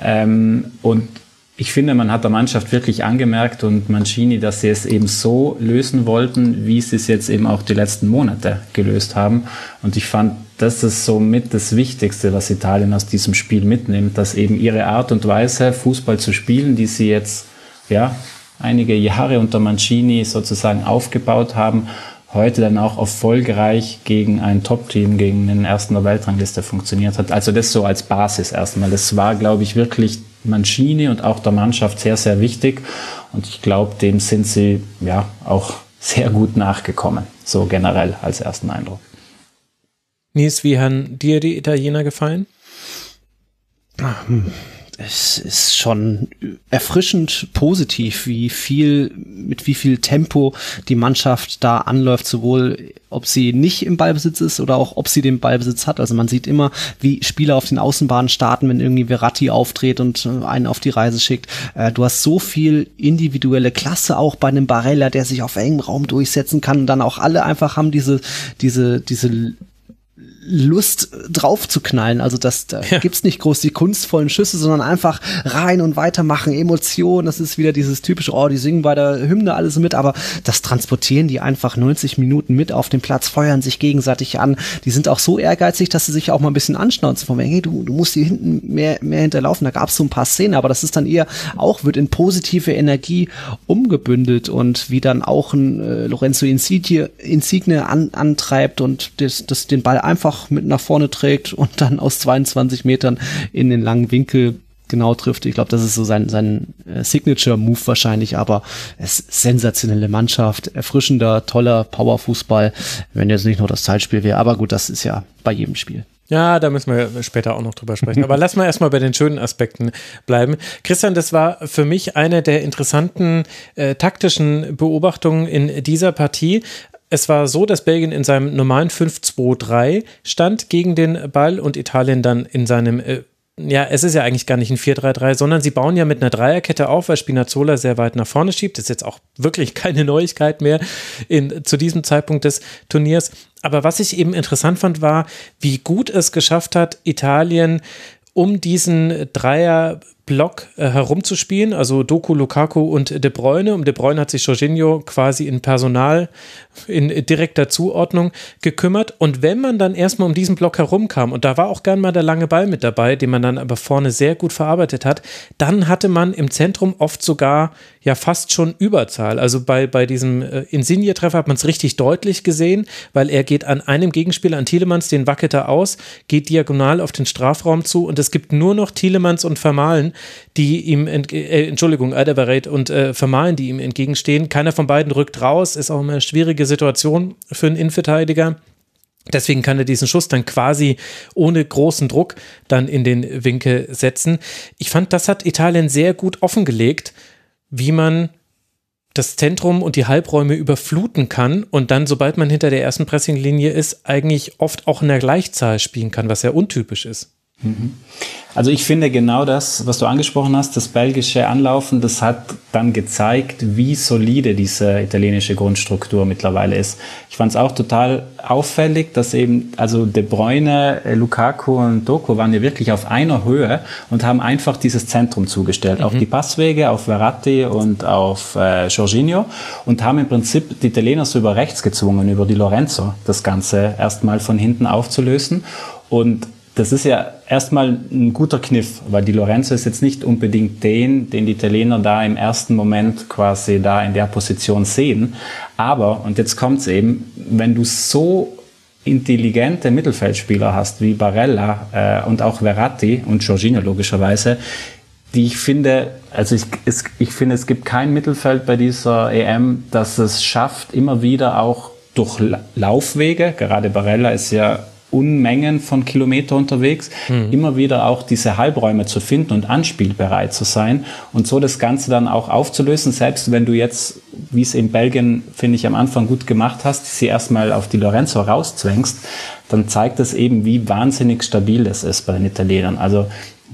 Ähm, und ich finde, man hat der Mannschaft wirklich angemerkt und Mancini, dass sie es eben so lösen wollten, wie sie es jetzt eben auch die letzten Monate gelöst haben. Und ich fand, das ist somit das Wichtigste, was Italien aus diesem Spiel mitnimmt, dass eben ihre Art und Weise, Fußball zu spielen, die sie jetzt, ja, einige Jahre unter Mancini sozusagen aufgebaut haben, heute dann auch erfolgreich gegen ein Top-Team, gegen den ersten der Weltrangliste funktioniert hat. Also das so als Basis erstmal. Das war, glaube ich, wirklich Mancini und auch der Mannschaft sehr, sehr wichtig. Und ich glaube, dem sind sie ja auch sehr gut nachgekommen, so generell als ersten Eindruck. Nies, wie haben dir die Italiener gefallen? Es ist schon erfrischend positiv, wie viel, mit wie viel Tempo die Mannschaft da anläuft, sowohl ob sie nicht im Ballbesitz ist oder auch ob sie den Ballbesitz hat. Also man sieht immer, wie Spieler auf den Außenbahnen starten, wenn irgendwie Verratti auftritt und einen auf die Reise schickt. Äh, du hast so viel individuelle Klasse auch bei einem Barella, der sich auf engem Raum durchsetzen kann und dann auch alle einfach haben diese, diese, diese Lust drauf zu knallen. Also das, da ja. gibt's nicht groß die kunstvollen Schüsse, sondern einfach rein und weitermachen, Emotionen. Das ist wieder dieses typische, oh, die singen bei der Hymne alles mit, aber das transportieren die einfach 90 Minuten mit auf den Platz, feuern sich gegenseitig an. Die sind auch so ehrgeizig, dass sie sich auch mal ein bisschen anschnauzen von hey, du, du musst hier hinten mehr, mehr hinterlaufen. Da gab's so ein paar Szenen, aber das ist dann eher auch, wird in positive Energie umgebündelt und wie dann auch ein äh, Lorenzo Insigne, Insigne an, antreibt und das, das den Ball einfach mit nach vorne trägt und dann aus 22 Metern in den langen Winkel genau trifft. Ich glaube, das ist so sein, sein äh, Signature-Move wahrscheinlich, aber es ist sensationelle Mannschaft, erfrischender, toller Powerfußball, wenn jetzt nicht nur das Zeitspiel wäre. Aber gut, das ist ja bei jedem Spiel. Ja, da müssen wir später auch noch drüber sprechen. Aber lass mal erstmal bei den schönen Aspekten bleiben. Christian, das war für mich eine der interessanten äh, taktischen Beobachtungen in dieser Partie es war so, dass Belgien in seinem normalen 5-2-3 stand gegen den Ball und Italien dann in seinem äh, ja, es ist ja eigentlich gar nicht ein 4-3-3, sondern sie bauen ja mit einer Dreierkette auf, weil Spinazzola sehr weit nach vorne schiebt. Das ist jetzt auch wirklich keine Neuigkeit mehr in, zu diesem Zeitpunkt des Turniers. Aber was ich eben interessant fand, war, wie gut es geschafft hat, Italien um diesen Dreier Block äh, herumzuspielen, also Doku, Lukaku und De Bruyne. Um De Bruyne hat sich Jorginho quasi in Personal, in direkter Zuordnung gekümmert. Und wenn man dann erstmal um diesen Block herumkam, und da war auch gern mal der lange Ball mit dabei, den man dann aber vorne sehr gut verarbeitet hat, dann hatte man im Zentrum oft sogar ja fast schon Überzahl. Also bei, bei diesem äh, Insigne-Treffer hat man es richtig deutlich gesehen, weil er geht an einem Gegenspieler, an Thielemanns, den wackelt er aus, geht diagonal auf den Strafraum zu und es gibt nur noch Thielemanns und Vermalen, die ihm, äh, Entschuldigung, Alderweireld und äh, Vermalen, die ihm entgegenstehen. Keiner von beiden rückt raus, ist auch immer eine schwierige Situation für einen Innenverteidiger. Deswegen kann er diesen Schuss dann quasi ohne großen Druck dann in den Winkel setzen. Ich fand, das hat Italien sehr gut offengelegt, wie man das Zentrum und die Halbräume überfluten kann und dann, sobald man hinter der ersten Pressinglinie ist, eigentlich oft auch in der Gleichzahl spielen kann, was ja untypisch ist. Also ich finde genau das, was du angesprochen hast, das belgische Anlaufen, das hat dann gezeigt, wie solide diese italienische Grundstruktur mittlerweile ist. Ich fand es auch total auffällig, dass eben, also De Bruyne, äh, Lukaku und Doku waren ja wirklich auf einer Höhe und haben einfach dieses Zentrum zugestellt, mhm. auf die Passwege, auf Verratti und auf äh, Jorginho und haben im Prinzip die Italiener so über rechts gezwungen, über die Lorenzo, das Ganze erstmal von hinten aufzulösen. Und das ist ja erstmal ein guter Kniff, weil die Lorenzo ist jetzt nicht unbedingt den, den die Italiener da im ersten Moment quasi da in der Position sehen. Aber, und jetzt kommt's eben, wenn du so intelligente Mittelfeldspieler hast wie Barella äh, und auch Verratti und Jorginho logischerweise, die ich finde, also ich, es, ich finde, es gibt kein Mittelfeld bei dieser EM, das es schafft, immer wieder auch durch Laufwege, gerade Barella ist ja Unmengen von Kilometer unterwegs, mhm. immer wieder auch diese Halbräume zu finden und anspielbereit zu sein und so das Ganze dann auch aufzulösen, selbst wenn du jetzt, wie es in Belgien, finde ich, am Anfang gut gemacht hast, sie erstmal auf die Lorenzo rauszwängst, dann zeigt das eben, wie wahnsinnig stabil das ist bei den Italienern. Also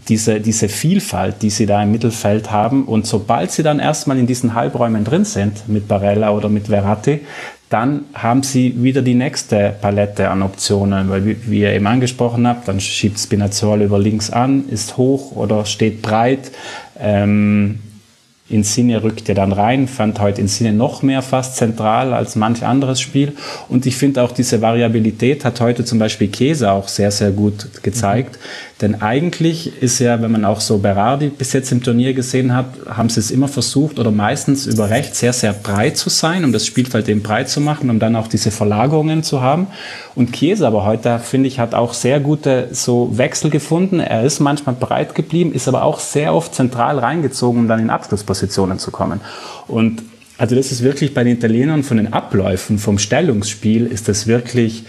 diese, diese Vielfalt, die sie da im Mittelfeld haben. Und sobald sie dann erstmal in diesen Halbräumen drin sind, mit Barella oder mit Verratti, dann haben sie wieder die nächste Palette an Optionen, weil wie, wie ihr eben angesprochen habt, dann schiebt Spinazzola über links an, ist hoch oder steht breit. Ähm, Insigne rückt ja dann rein, fand heute Insigne noch mehr fast zentral als manch anderes Spiel. Und ich finde auch diese Variabilität hat heute zum Beispiel Käse auch sehr, sehr gut gezeigt. Mhm. Denn eigentlich ist ja, wenn man auch so Berardi bis jetzt im Turnier gesehen hat, haben sie es immer versucht oder meistens über rechts sehr, sehr breit zu sein, um das Spielfeld eben breit zu machen, um dann auch diese Verlagerungen zu haben. Und Käse aber heute, finde ich, hat auch sehr gute so Wechsel gefunden. Er ist manchmal breit geblieben, ist aber auch sehr oft zentral reingezogen, um dann in Abschlussposition Positionen zu kommen. Und also das ist wirklich bei den Italienern von den Abläufen, vom Stellungsspiel ist das wirklich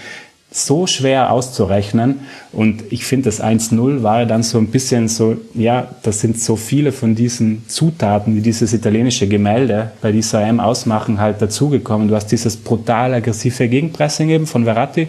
so schwer auszurechnen. Und ich finde, das 1-0 war dann so ein bisschen so, ja, das sind so viele von diesen Zutaten, wie dieses italienische Gemälde bei dieser M ausmachen, halt dazugekommen. Du hast dieses brutal aggressive Gegenpressing eben von Verratti,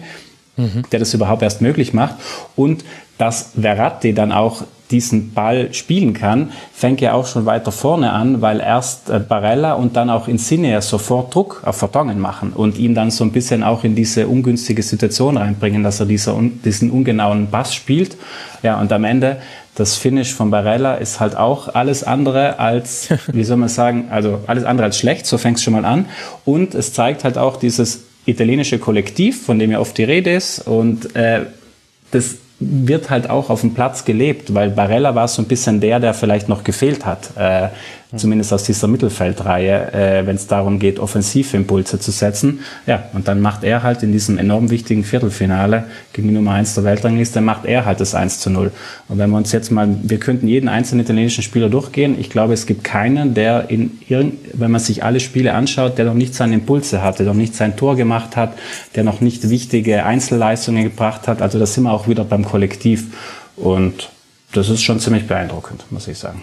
mhm. der das überhaupt erst möglich macht. Und dass Verratti dann auch diesen Ball spielen kann, fängt ja auch schon weiter vorne an, weil erst äh, Barella und dann auch Insigne sofort Druck auf Vertongen machen und ihn dann so ein bisschen auch in diese ungünstige Situation reinbringen, dass er dieser, diesen ungenauen Bass spielt. Ja, und am Ende das Finish von Barella ist halt auch alles andere als, wie soll man sagen, also alles andere als schlecht, so fängt es schon mal an. Und es zeigt halt auch dieses italienische Kollektiv, von dem ja oft die Rede ist. Und äh, das wird halt auch auf dem Platz gelebt, weil Barella war so ein bisschen der, der vielleicht noch gefehlt hat, äh, zumindest aus dieser Mittelfeldreihe, äh, wenn es darum geht, offensive Impulse zu setzen. Ja, und dann macht er halt in diesem enorm wichtigen Viertelfinale gegen die Nummer 1 der Weltrangliste, macht er halt das 1 zu 0. Und wenn wir uns jetzt mal, wir könnten jeden einzelnen italienischen Spieler durchgehen. Ich glaube, es gibt keinen, der in irgend, wenn man sich alle Spiele anschaut, der noch nicht seine Impulse hatte, noch nicht sein Tor gemacht hat, der noch nicht wichtige Einzelleistungen gebracht hat. Also da sind wir auch wieder beim Kollektiv. Und das ist schon ziemlich beeindruckend, muss ich sagen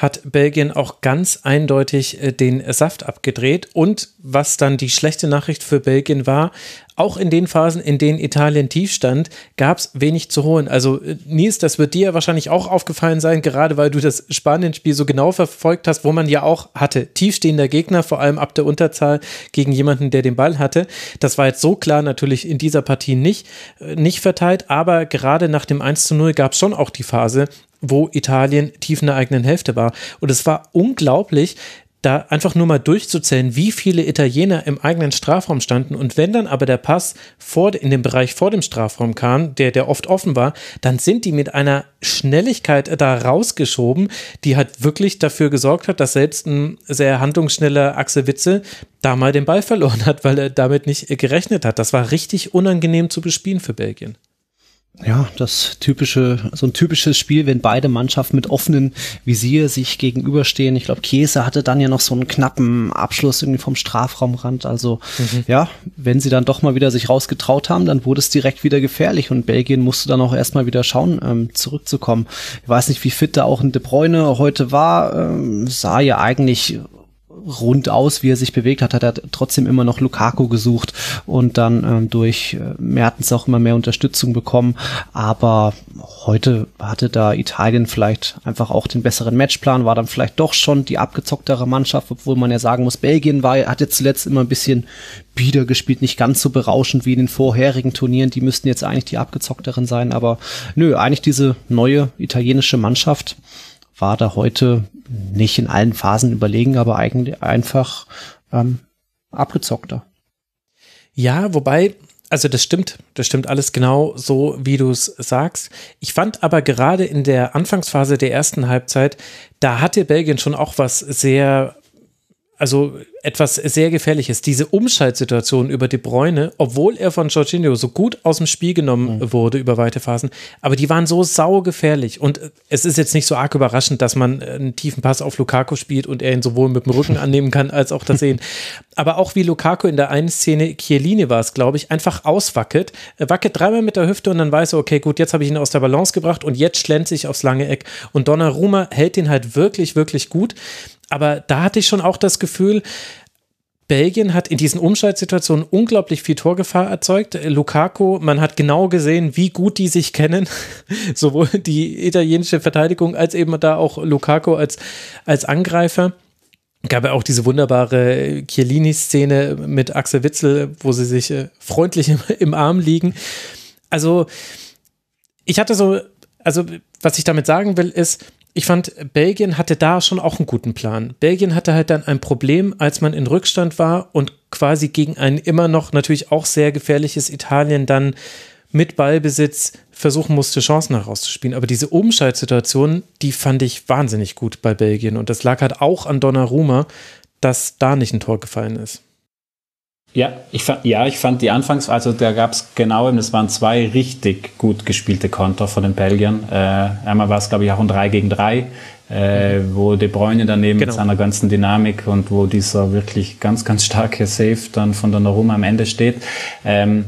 hat Belgien auch ganz eindeutig äh, den Saft abgedreht. Und was dann die schlechte Nachricht für Belgien war, auch in den Phasen, in denen Italien tief stand, gab es wenig zu holen. Also äh, Nils, das wird dir wahrscheinlich auch aufgefallen sein, gerade weil du das Spanien-Spiel so genau verfolgt hast, wo man ja auch hatte, tiefstehender Gegner, vor allem ab der Unterzahl gegen jemanden, der den Ball hatte. Das war jetzt so klar natürlich in dieser Partie nicht, äh, nicht verteilt, aber gerade nach dem 1 zu 0 gab es schon auch die Phase, wo Italien tief in der eigenen Hälfte war. Und es war unglaublich, da einfach nur mal durchzuzählen, wie viele Italiener im eigenen Strafraum standen. Und wenn dann aber der Pass vor, in den Bereich vor dem Strafraum kam, der, der oft offen war, dann sind die mit einer Schnelligkeit da rausgeschoben, die halt wirklich dafür gesorgt hat, dass selbst ein sehr handlungsschneller Axel Witze da mal den Ball verloren hat, weil er damit nicht gerechnet hat. Das war richtig unangenehm zu bespielen für Belgien. Ja, das typische, so ein typisches Spiel, wenn beide Mannschaften mit offenen Visier sich gegenüberstehen. Ich glaube, Käse hatte dann ja noch so einen knappen Abschluss irgendwie vom Strafraumrand. Also mhm. ja, wenn sie dann doch mal wieder sich rausgetraut haben, dann wurde es direkt wieder gefährlich und Belgien musste dann auch erstmal wieder schauen, ähm, zurückzukommen. Ich weiß nicht, wie fit da auch ein De Bruyne heute war. Ähm, sah ja eigentlich rund aus, wie er sich bewegt hat, hat er trotzdem immer noch Lukaku gesucht und dann ähm, durch äh, Mertens auch immer mehr Unterstützung bekommen. Aber heute hatte da Italien vielleicht einfach auch den besseren Matchplan, war dann vielleicht doch schon die abgezocktere Mannschaft, obwohl man ja sagen muss, Belgien war, hat jetzt zuletzt immer ein bisschen bieder gespielt, nicht ganz so berauschend wie in den vorherigen Turnieren. Die müssten jetzt eigentlich die abgezockteren sein, aber nö, eigentlich diese neue italienische Mannschaft war da heute nicht in allen Phasen überlegen, aber eigentlich einfach ähm, abgezockter. Ja, wobei, also das stimmt, das stimmt alles genau so, wie du es sagst. Ich fand aber gerade in der Anfangsphase der ersten Halbzeit, da hatte Belgien schon auch was sehr also etwas sehr Gefährliches. Diese Umschaltsituation über De Bruyne, obwohl er von Jorginho so gut aus dem Spiel genommen mhm. wurde über weite Phasen, aber die waren so saugefährlich. Und es ist jetzt nicht so arg überraschend, dass man einen tiefen Pass auf Lukaku spielt und er ihn sowohl mit dem Rücken annehmen kann, als auch das Sehen. aber auch wie Lukaku in der einen Szene, Chiellini war es, glaube ich, einfach auswackelt, er wackelt dreimal mit der Hüfte und dann weiß er, okay, gut, jetzt habe ich ihn aus der Balance gebracht und jetzt schlänzt sich aufs lange Eck. Und Donnarumma hält ihn halt wirklich, wirklich gut aber da hatte ich schon auch das Gefühl, Belgien hat in diesen Umschaltsituationen unglaublich viel Torgefahr erzeugt. Lukaku, man hat genau gesehen, wie gut die sich kennen. Sowohl die italienische Verteidigung als eben da auch Lukaku als, als Angreifer. Gab ja auch diese wunderbare Chiellini-Szene mit Axel Witzel, wo sie sich äh, freundlich im, im Arm liegen. Also, ich hatte so, also, was ich damit sagen will, ist, ich fand, Belgien hatte da schon auch einen guten Plan. Belgien hatte halt dann ein Problem, als man in Rückstand war und quasi gegen ein immer noch natürlich auch sehr gefährliches Italien dann mit Ballbesitz versuchen musste, Chancen herauszuspielen. Aber diese Umschaltsituation, die fand ich wahnsinnig gut bei Belgien. Und das lag halt auch an Donnarumma, dass da nicht ein Tor gefallen ist. Ja, ich fand, ja, ich fand die Anfangs, also da gab es genau, es waren zwei richtig gut gespielte Konter von den Belgiern. Äh, einmal war es, glaube ich, auch ein 3 gegen 3, äh, wo De Bruyne daneben genau. mit seiner ganzen Dynamik und wo dieser wirklich ganz, ganz starke Save dann von Donnarumma am Ende steht. Ähm,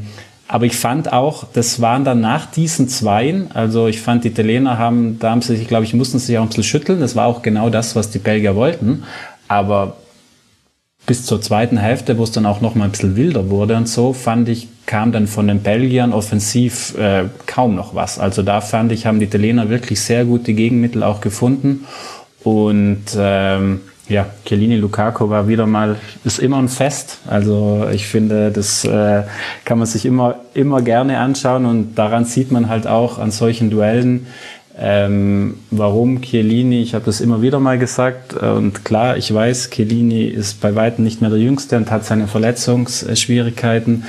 aber ich fand auch, das waren dann nach diesen Zweien, also ich fand, die Italiener haben, da haben sie sich, glaube ich, mussten sich auch ein bisschen schütteln. Das war auch genau das, was die Belgier wollten. Aber bis zur zweiten Hälfte, wo es dann auch noch mal ein bisschen wilder wurde und so, fand ich, kam dann von den Belgiern offensiv äh, kaum noch was. Also da fand ich, haben die Italiener wirklich sehr gute Gegenmittel auch gefunden. Und ähm, ja, Chiellini Lukaku war wieder mal, ist immer ein Fest. Also ich finde, das äh, kann man sich immer, immer gerne anschauen und daran sieht man halt auch an solchen Duellen, ähm, warum Chiellini, ich habe das immer wieder mal gesagt und klar, ich weiß, Chiellini ist bei weitem nicht mehr der Jüngste und hat seine Verletzungsschwierigkeiten,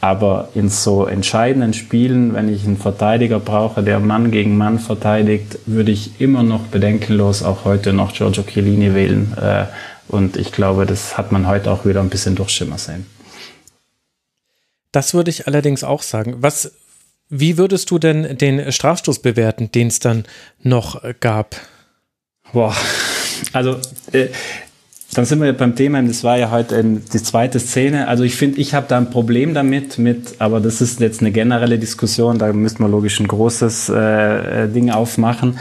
aber in so entscheidenden Spielen, wenn ich einen Verteidiger brauche, der Mann gegen Mann verteidigt, würde ich immer noch bedenkenlos auch heute noch Giorgio Chiellini wählen äh, und ich glaube, das hat man heute auch wieder ein bisschen durchschimmer sehen. Das würde ich allerdings auch sagen. Was wie würdest du denn den Strafstoß bewerten, den es dann noch gab? Boah, also äh, dann sind wir beim Thema, das war ja heute die zweite Szene. Also ich finde, ich habe da ein Problem damit, mit, aber das ist jetzt eine generelle Diskussion, da müsste man logisch ein großes äh, äh, Ding aufmachen.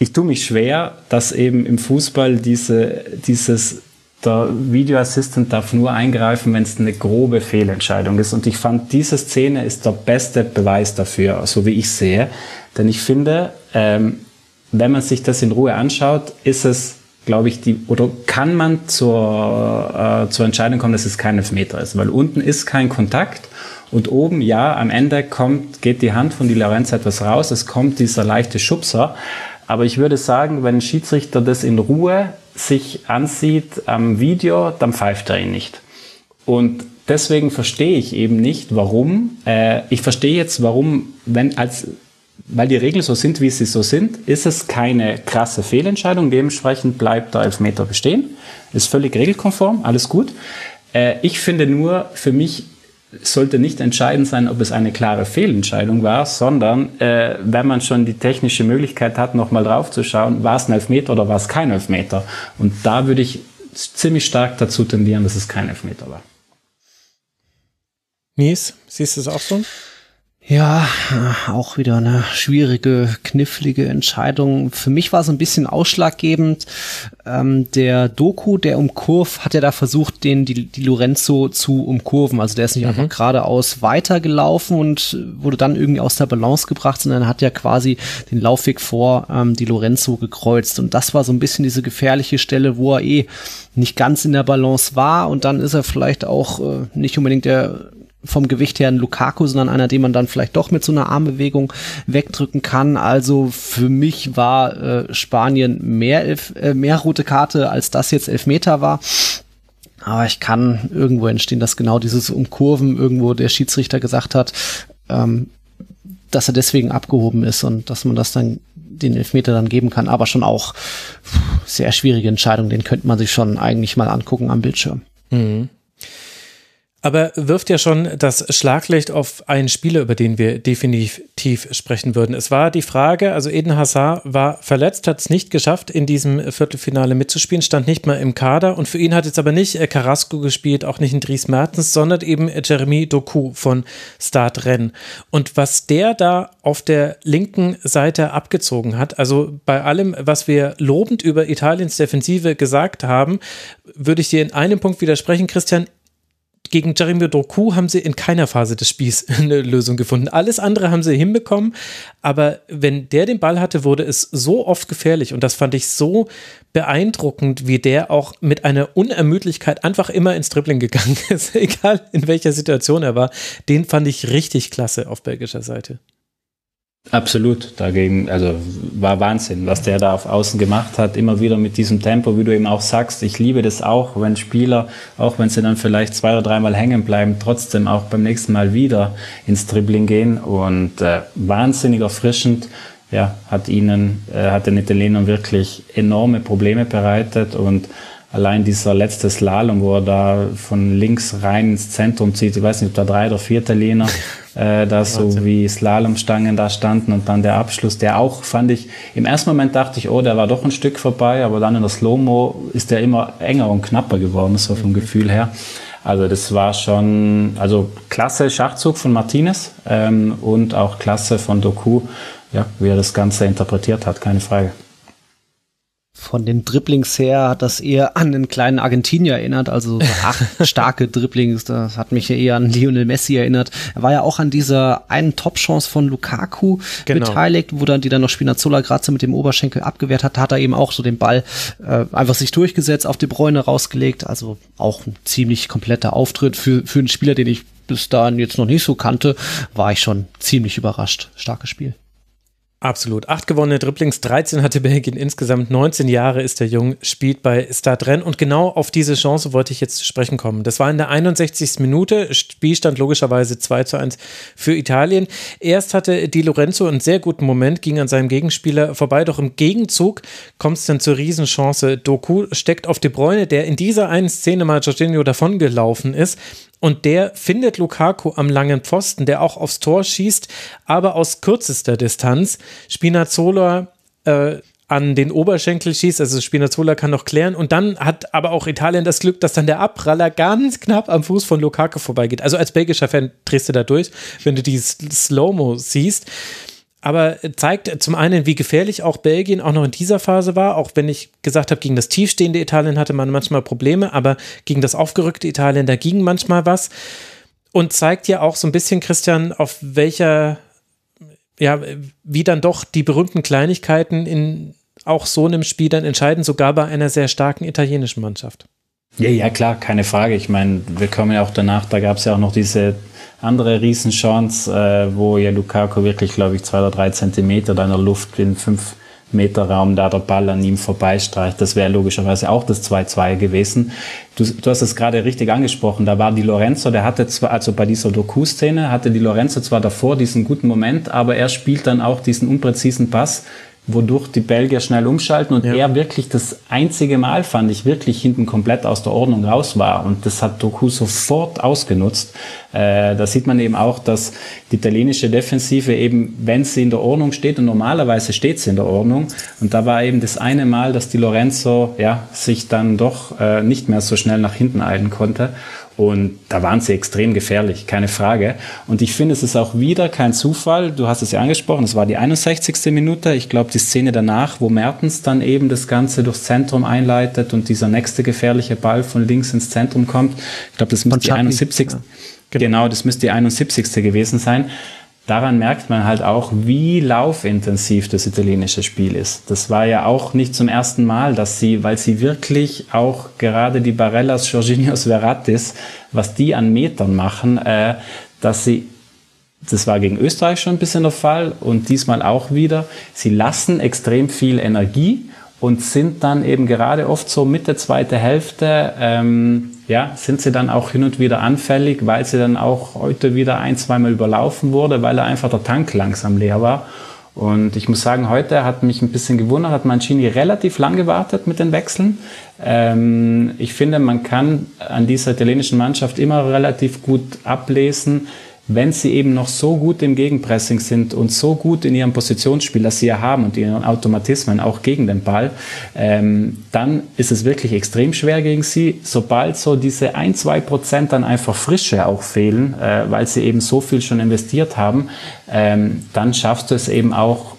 Ich tue mich schwer, dass eben im Fußball diese, dieses der Video Assistant darf nur eingreifen, wenn es eine grobe Fehlentscheidung ist. Und ich fand, diese Szene ist der beste Beweis dafür, so wie ich sehe. Denn ich finde, ähm, wenn man sich das in Ruhe anschaut, ist es, glaube ich, die, oder kann man zur, äh, zur Entscheidung kommen, dass es kein Elfmeter ist. Weil unten ist kein Kontakt und oben, ja, am Ende kommt, geht die Hand von Di Lorenzo etwas raus, es kommt dieser leichte Schubser. Aber ich würde sagen, wenn ein Schiedsrichter das in Ruhe sich ansieht am Video, dann pfeift er ihn nicht. Und deswegen verstehe ich eben nicht, warum. Äh, ich verstehe jetzt, warum, wenn als weil die Regeln so sind, wie sie so sind, ist es keine krasse Fehlentscheidung. Dementsprechend bleibt der Elfmeter bestehen. Ist völlig regelkonform, alles gut. Äh, ich finde nur, für mich sollte nicht entscheidend sein, ob es eine klare Fehlentscheidung war, sondern äh, wenn man schon die technische Möglichkeit hat, nochmal drauf zu schauen, war es ein Elfmeter oder war es kein Elfmeter. Und da würde ich ziemlich stark dazu tendieren, dass es kein Elfmeter war. Mies, siehst du es auch so? Ja, auch wieder eine schwierige, knifflige Entscheidung. Für mich war es ein bisschen ausschlaggebend. Ähm, der Doku, der umkurv, hat ja da versucht, den die, die Lorenzo zu umkurven. Also der ist nicht mhm. einfach geradeaus weitergelaufen und wurde dann irgendwie aus der Balance gebracht, sondern hat ja quasi den Laufweg vor ähm, die Lorenzo gekreuzt. Und das war so ein bisschen diese gefährliche Stelle, wo er eh nicht ganz in der Balance war und dann ist er vielleicht auch äh, nicht unbedingt der vom Gewicht her ein Lukaku, sondern einer, den man dann vielleicht doch mit so einer Armbewegung wegdrücken kann. Also für mich war äh, Spanien mehr, elf, äh, mehr rote Karte, als das jetzt Elfmeter war. Aber ich kann irgendwo entstehen, dass genau dieses Umkurven irgendwo der Schiedsrichter gesagt hat, ähm, dass er deswegen abgehoben ist und dass man das dann den Elfmeter dann geben kann. Aber schon auch sehr schwierige Entscheidung, den könnte man sich schon eigentlich mal angucken am Bildschirm. Mhm aber wirft ja schon das Schlaglicht auf einen Spieler, über den wir definitiv sprechen würden. Es war die Frage, also Eden Hazard war verletzt, hat es nicht geschafft, in diesem Viertelfinale mitzuspielen, stand nicht mal im Kader und für ihn hat jetzt aber nicht äh, Carrasco gespielt, auch nicht in Dries Mertens, sondern eben Jeremy Doku von Start Rennes. Und was der da auf der linken Seite abgezogen hat, also bei allem, was wir lobend über Italiens Defensive gesagt haben, würde ich dir in einem Punkt widersprechen, Christian gegen Jeremy Doku haben sie in keiner Phase des Spiels eine Lösung gefunden. Alles andere haben sie hinbekommen, aber wenn der den Ball hatte, wurde es so oft gefährlich und das fand ich so beeindruckend, wie der auch mit einer Unermüdlichkeit einfach immer ins Dribbling gegangen ist, egal in welcher Situation er war. Den fand ich richtig klasse auf belgischer Seite. Absolut, dagegen, also war Wahnsinn, was der da auf Außen gemacht hat, immer wieder mit diesem Tempo, wie du eben auch sagst. Ich liebe das auch, wenn Spieler, auch wenn sie dann vielleicht zwei oder dreimal hängen bleiben, trotzdem auch beim nächsten Mal wieder ins Dribbling gehen und äh, wahnsinnig erfrischend. Ja, hat ihnen, äh, hat den Italienern wirklich enorme Probleme bereitet und allein dieser letzte Slalom, wo er da von links rein ins Zentrum zieht, ich weiß nicht, ob da drei oder vier Italiener äh, da so wie Slalomstangen da standen und dann der Abschluss, der auch, fand ich, im ersten Moment dachte ich, oh, der war doch ein Stück vorbei, aber dann in der Slow-Mo ist der immer enger und knapper geworden, so vom mhm. Gefühl her. Also das war schon, also klasse Schachzug von Martinez ähm, und auch klasse von Doku, ja, wie er das Ganze interpretiert hat, keine Frage. Von den Dribblings her hat das eher an einen kleinen Argentinier erinnert, also so acht starke Dribblings. Das hat mich eher an Lionel Messi erinnert. Er war ja auch an dieser einen Top-Chance von Lukaku genau. beteiligt, wo dann die dann noch Spinazzola so mit dem Oberschenkel abgewehrt hat, hat er eben auch so den Ball äh, einfach sich durchgesetzt, auf die Bräune rausgelegt. Also auch ein ziemlich kompletter Auftritt für, für einen Spieler, den ich bis dahin jetzt noch nicht so kannte, war ich schon ziemlich überrascht. Starkes Spiel. Absolut. Acht gewonnene Dribblings, 13 hatte Belgien insgesamt, 19 Jahre ist der Jung, spielt bei Stadren und genau auf diese Chance wollte ich jetzt zu sprechen kommen. Das war in der 61. Minute, Spielstand logischerweise 2 zu 1 für Italien. Erst hatte Di Lorenzo einen sehr guten Moment, ging an seinem Gegenspieler vorbei, doch im Gegenzug kommt es dann zur Riesenchance. Doku steckt auf De Bruyne, der in dieser einen Szene mal Jorginho davongelaufen ist und der findet Lukaku am langen Pfosten, der auch aufs Tor schießt, aber aus kürzester Distanz. Spinazzola äh, an den Oberschenkel schießt, also Spinazzola kann noch klären und dann hat aber auch Italien das Glück, dass dann der Abpraller ganz knapp am Fuß von Lukaku vorbeigeht. Also als belgischer Fan drehst du da durch, wenn du die Slow-Mo siehst aber zeigt zum einen, wie gefährlich auch Belgien auch noch in dieser Phase war, auch wenn ich gesagt habe, gegen das tiefstehende Italien hatte man manchmal Probleme, aber gegen das aufgerückte Italien, da ging manchmal was. Und zeigt ja auch so ein bisschen, Christian, auf welcher, ja, wie dann doch die berühmten Kleinigkeiten in auch so einem Spiel dann entscheiden, sogar bei einer sehr starken italienischen Mannschaft. Ja, ja, klar, keine Frage. Ich meine, wir kommen ja auch danach, da gab es ja auch noch diese andere Riesenchance, äh, wo ja Lukaku wirklich, glaube ich, zwei oder drei Zentimeter deiner Luft in fünf Meter Raum da der Ball an ihm vorbeistreicht. Das wäre logischerweise auch das 2-2 gewesen. Du, du hast es gerade richtig angesprochen. Da war die Lorenzo, der hatte zwar, also bei dieser Doku-Szene, hatte die Lorenzo zwar davor diesen guten Moment, aber er spielt dann auch diesen unpräzisen Pass wodurch die Belgier schnell umschalten und ja. er wirklich das einzige Mal, fand ich, wirklich hinten komplett aus der Ordnung raus war. Und das hat Doku sofort ausgenutzt. Äh, da sieht man eben auch, dass die italienische Defensive eben, wenn sie in der Ordnung steht, und normalerweise steht sie in der Ordnung, und da war eben das eine Mal, dass die Lorenzo ja, sich dann doch äh, nicht mehr so schnell nach hinten eilen konnte. Und da waren sie extrem gefährlich, keine Frage. Und ich finde, es ist auch wieder kein Zufall. Du hast es ja angesprochen, es war die 61. Minute. Ich glaube, die Szene danach, wo Mertens dann eben das Ganze durchs Zentrum einleitet und dieser nächste gefährliche Ball von links ins Zentrum kommt. Ich glaube, das müsste die 71. Ja. Genau. genau, das müsste die 71. gewesen sein daran merkt man halt auch, wie laufintensiv das italienische Spiel ist. Das war ja auch nicht zum ersten Mal, dass sie, weil sie wirklich auch gerade die Barellas, Jorginhos, Verratis, was die an Metern machen, äh, dass sie das war gegen Österreich schon ein bisschen der Fall und diesmal auch wieder. Sie lassen extrem viel Energie und sind dann eben gerade oft so Mitte zweite Hälfte ähm, ja, sind sie dann auch hin und wieder anfällig, weil sie dann auch heute wieder ein, zweimal überlaufen wurde, weil einfach der Tank langsam leer war. Und ich muss sagen, heute hat mich ein bisschen gewundert, hat Mancini relativ lang gewartet mit den Wechseln. Ähm, ich finde, man kann an dieser italienischen Mannschaft immer relativ gut ablesen, wenn sie eben noch so gut im Gegenpressing sind und so gut in ihrem Positionsspiel, das sie ja haben und ihren Automatismen auch gegen den Ball, ähm, dann ist es wirklich extrem schwer gegen sie. Sobald so diese ein, zwei Prozent dann einfach Frische auch fehlen, äh, weil sie eben so viel schon investiert haben, ähm, dann schaffst du es eben auch,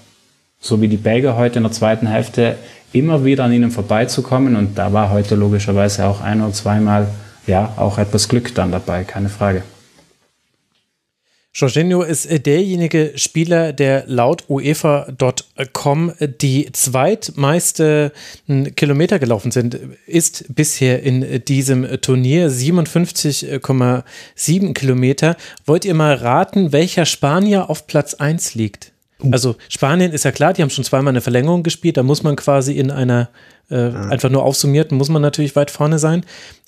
so wie die Belgier heute in der zweiten Hälfte, immer wieder an ihnen vorbeizukommen. Und da war heute logischerweise auch ein oder zweimal ja auch etwas Glück dann dabei, keine Frage. Jorginho ist äh, derjenige Spieler, der laut UEFA.com die zweitmeiste Kilometer gelaufen sind, ist bisher in diesem Turnier 57,7 Kilometer. Wollt ihr mal raten, welcher Spanier auf Platz 1 liegt? Uh. Also Spanien ist ja klar, die haben schon zweimal eine Verlängerung gespielt, da muss man quasi in einer äh, einfach nur aufsummiert, muss man natürlich weit vorne sein.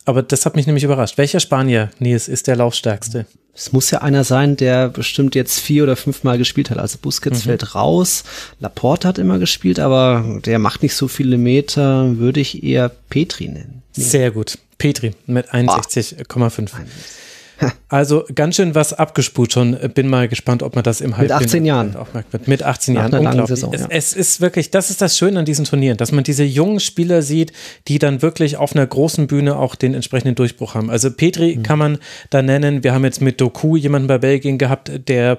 Aber das hat mich nämlich überrascht. Welcher Spanier, Nils, ist der laufstärkste? Es muss ja einer sein, der bestimmt jetzt vier oder fünfmal gespielt hat. Also Busquets mhm. fällt raus. Laporte hat immer gespielt, aber der macht nicht so viele Meter. Würde ich eher Petri nennen. Nee. Sehr gut. Petri mit 61,5. Also ganz schön was abgespult schon. Bin mal gespannt, ob man das im Halbfinale Mit 18 Jahren. Auch merkt. Mit 18 Jahren. Unglaublich. Saison, ja. es, es, ist wirklich, das ist das Schöne an diesen Turnieren, dass man diese jungen Spieler sieht, die dann wirklich auf einer großen Bühne auch den entsprechenden Durchbruch haben. Also Petri mhm. kann man da nennen. Wir haben jetzt mit Doku jemanden bei Belgien gehabt, der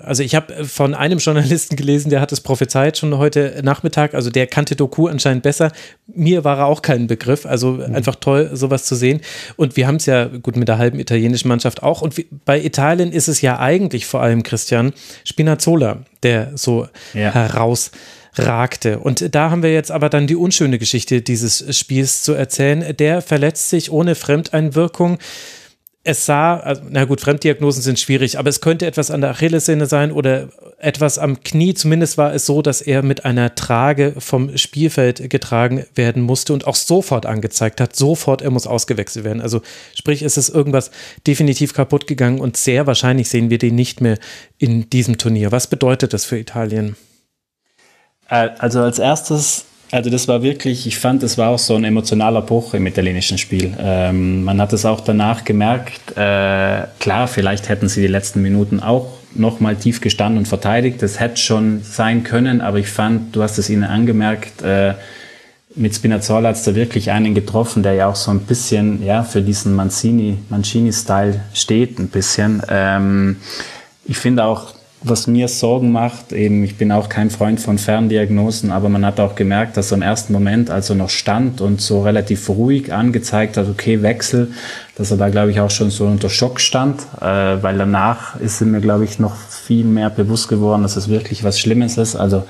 also ich habe von einem Journalisten gelesen, der hat es prophezeit schon heute Nachmittag, also der kannte Doku anscheinend besser. Mir war er auch kein Begriff, also mhm. einfach toll, sowas zu sehen. Und wir haben es ja gut mit der halben italienischen Mannschaft auch. Und bei Italien ist es ja eigentlich vor allem Christian Spinazzola, der so ja. herausragte. Und da haben wir jetzt aber dann die unschöne Geschichte dieses Spiels zu erzählen. Der verletzt sich ohne Fremdeinwirkung es sah, also, na gut, Fremddiagnosen sind schwierig, aber es könnte etwas an der Achillessehne sein oder etwas am Knie. Zumindest war es so, dass er mit einer Trage vom Spielfeld getragen werden musste und auch sofort angezeigt hat, sofort, er muss ausgewechselt werden. Also sprich, es ist irgendwas definitiv kaputt gegangen und sehr wahrscheinlich sehen wir den nicht mehr in diesem Turnier. Was bedeutet das für Italien? Äh, also als erstes also das war wirklich, ich fand, das war auch so ein emotionaler Bruch im italienischen Spiel. Ähm, man hat es auch danach gemerkt, äh, klar, vielleicht hätten sie die letzten Minuten auch nochmal tief gestanden und verteidigt. Das hätte schon sein können, aber ich fand, du hast es ihnen angemerkt, äh, mit Spinazzola hat es da wirklich einen getroffen, der ja auch so ein bisschen ja, für diesen Mancini, Mancini-Style steht, ein bisschen. Ähm, ich finde auch, was mir Sorgen macht, eben, ich bin auch kein Freund von Ferndiagnosen, aber man hat auch gemerkt, dass er im ersten Moment, als er noch stand und so relativ ruhig angezeigt hat, okay, Wechsel, dass er da, glaube ich, auch schon so unter Schock stand, äh, weil danach ist mir, glaube ich, noch viel mehr bewusst geworden, dass es wirklich was Schlimmes ist. Also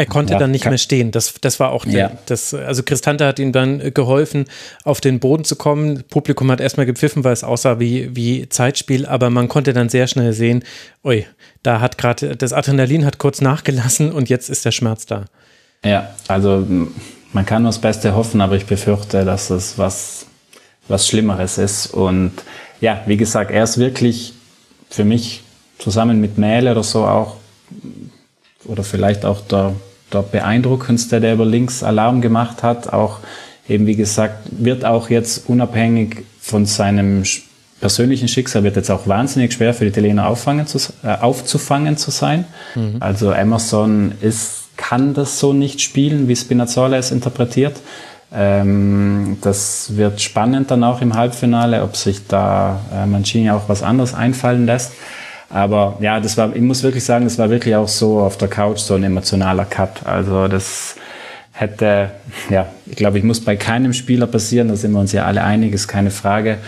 er konnte ja, dann nicht mehr stehen. Das, das war auch der, ja. das, also Cristante hat ihm dann geholfen, auf den Boden zu kommen. Publikum hat erstmal gepfiffen, weil es aussah wie, wie Zeitspiel, aber man konnte dann sehr schnell sehen, ui, da hat gerade, das Adrenalin hat kurz nachgelassen und jetzt ist der Schmerz da. Ja, also man kann nur das Beste hoffen, aber ich befürchte, dass es was, was Schlimmeres ist. Und ja, wie gesagt, er ist wirklich für mich zusammen mit Mähle oder so auch, oder vielleicht auch der der beeindruckendste, der über links Alarm gemacht hat. Auch eben, wie gesagt, wird auch jetzt unabhängig von seinem persönlichen Schicksal, wird jetzt auch wahnsinnig schwer für die Italiener auffangen zu, äh, aufzufangen zu sein. Mhm. Also Emerson ist, kann das so nicht spielen, wie Spinazzola es interpretiert. Ähm, das wird spannend dann auch im Halbfinale, ob sich da äh, Mancini auch was anderes einfallen lässt. Aber ja, das war, ich muss wirklich sagen, das war wirklich auch so auf der Couch so ein emotionaler Cut. Also das hätte, ja, ich glaube, ich muss bei keinem Spieler passieren, da sind wir uns ja alle einig, ist keine Frage.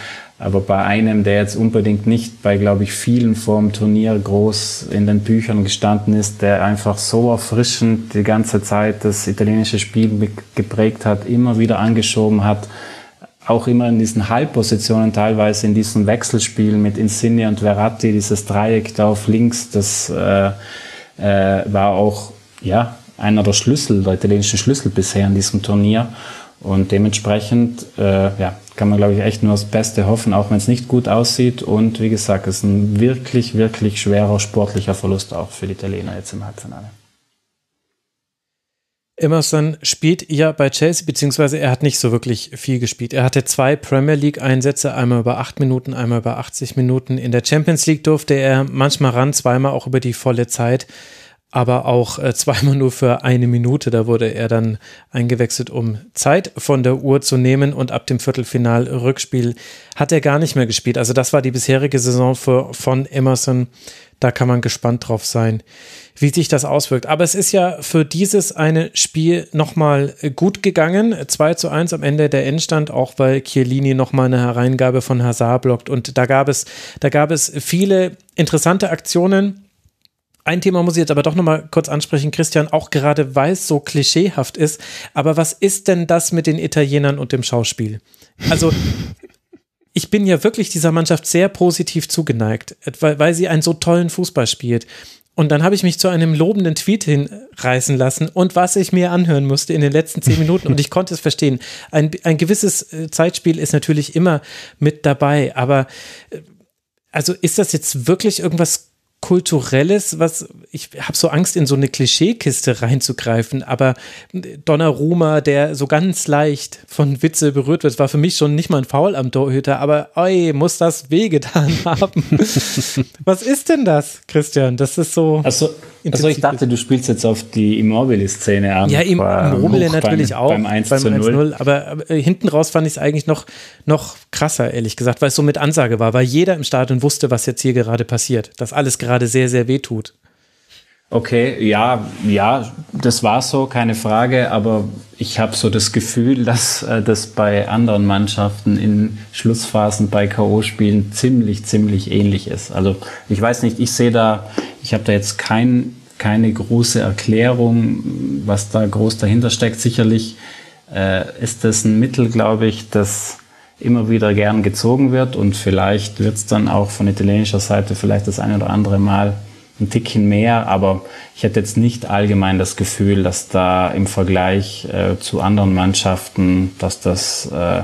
Aber bei einem, der jetzt unbedingt nicht bei, glaube ich, vielen vor dem Turnier groß in den Büchern gestanden ist, der einfach so erfrischend die ganze Zeit das italienische Spiel geprägt hat, immer wieder angeschoben hat, auch immer in diesen Halbpositionen, teilweise in diesen Wechselspielen mit Insigne und Verratti, dieses Dreieck da auf links, das äh, äh, war auch ja, einer der Schlüssel, der italienischen Schlüssel bisher in diesem Turnier. Und dementsprechend äh, ja, kann man, glaube ich, echt nur das Beste hoffen, auch wenn es nicht gut aussieht. Und wie gesagt, es ist ein wirklich, wirklich schwerer sportlicher Verlust auch für die Italiener jetzt im Halbfinale. Emerson spielt ja bei Chelsea, beziehungsweise er hat nicht so wirklich viel gespielt. Er hatte zwei Premier League-Einsätze, einmal über acht Minuten, einmal über 80 Minuten. In der Champions League durfte er manchmal ran, zweimal auch über die volle Zeit, aber auch äh, zweimal nur für eine Minute. Da wurde er dann eingewechselt, um Zeit von der Uhr zu nehmen und ab dem Viertelfinal-Rückspiel hat er gar nicht mehr gespielt. Also das war die bisherige Saison für, von Emerson. Da kann man gespannt drauf sein, wie sich das auswirkt. Aber es ist ja für dieses eine Spiel nochmal gut gegangen. 2 zu 1 am Ende der Endstand, auch weil Chiellini nochmal eine Hereingabe von Hazard blockt. Und da gab es, da gab es viele interessante Aktionen. Ein Thema muss ich jetzt aber doch nochmal kurz ansprechen, Christian, auch gerade weil es so klischeehaft ist. Aber was ist denn das mit den Italienern und dem Schauspiel? Also, ich bin ja wirklich dieser Mannschaft sehr positiv zugeneigt, weil, weil sie einen so tollen Fußball spielt. Und dann habe ich mich zu einem lobenden Tweet hinreißen lassen und was ich mir anhören musste in den letzten zehn Minuten und ich konnte es verstehen. Ein, ein gewisses äh, Zeitspiel ist natürlich immer mit dabei, aber äh, also ist das jetzt wirklich irgendwas Kulturelles, was ich habe so Angst, in so eine Klischeekiste reinzugreifen, aber Donnarumma, der so ganz leicht von Witze berührt wird, war für mich schon nicht mal ein Foul am Torhüter, aber oi, muss das wehgetan haben. was ist denn das, Christian? Das ist so. Also, also ich dachte, du spielst jetzt auf die Immobile-Szene an. Ja, Immobile natürlich beim, auch. Beim 1 beim 1 0. Aber, aber hinten raus fand ich es eigentlich noch, noch krasser, ehrlich gesagt, weil es so mit Ansage war, weil jeder im Stadion wusste, was jetzt hier gerade passiert. Dass alles gerade sehr, sehr weh tut. Okay, ja, ja, das war so, keine Frage, aber ich habe so das Gefühl, dass äh, das bei anderen Mannschaften in Schlussphasen bei K.O.-Spielen ziemlich, ziemlich ähnlich ist. Also ich weiß nicht, ich sehe da, ich habe da jetzt kein, keine große Erklärung, was da groß dahinter steckt. Sicherlich äh, ist das ein Mittel, glaube ich, das immer wieder gern gezogen wird und vielleicht wird es dann auch von italienischer Seite vielleicht das ein oder andere Mal ein Tickchen mehr, aber ich hätte jetzt nicht allgemein das Gefühl, dass da im Vergleich äh, zu anderen Mannschaften, dass das äh,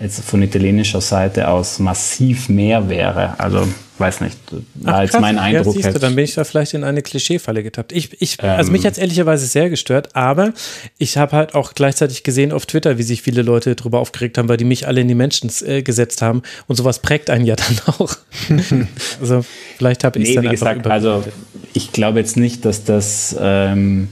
jetzt von italienischer Seite aus massiv mehr wäre. Also weiß nicht, war Ach, jetzt mein Eindruck. Ja, siehst du, dann bin ich da vielleicht in eine Klischeefalle getappt. Ich, ich, ähm, also mich hat es ehrlicherweise sehr gestört, aber ich habe halt auch gleichzeitig gesehen auf Twitter, wie sich viele Leute darüber aufgeregt haben, weil die mich alle in die Menschen äh, gesetzt haben und sowas prägt einen ja dann auch. also vielleicht habe ich es nee, dann wie gesagt, also ich glaube jetzt nicht, dass das ähm,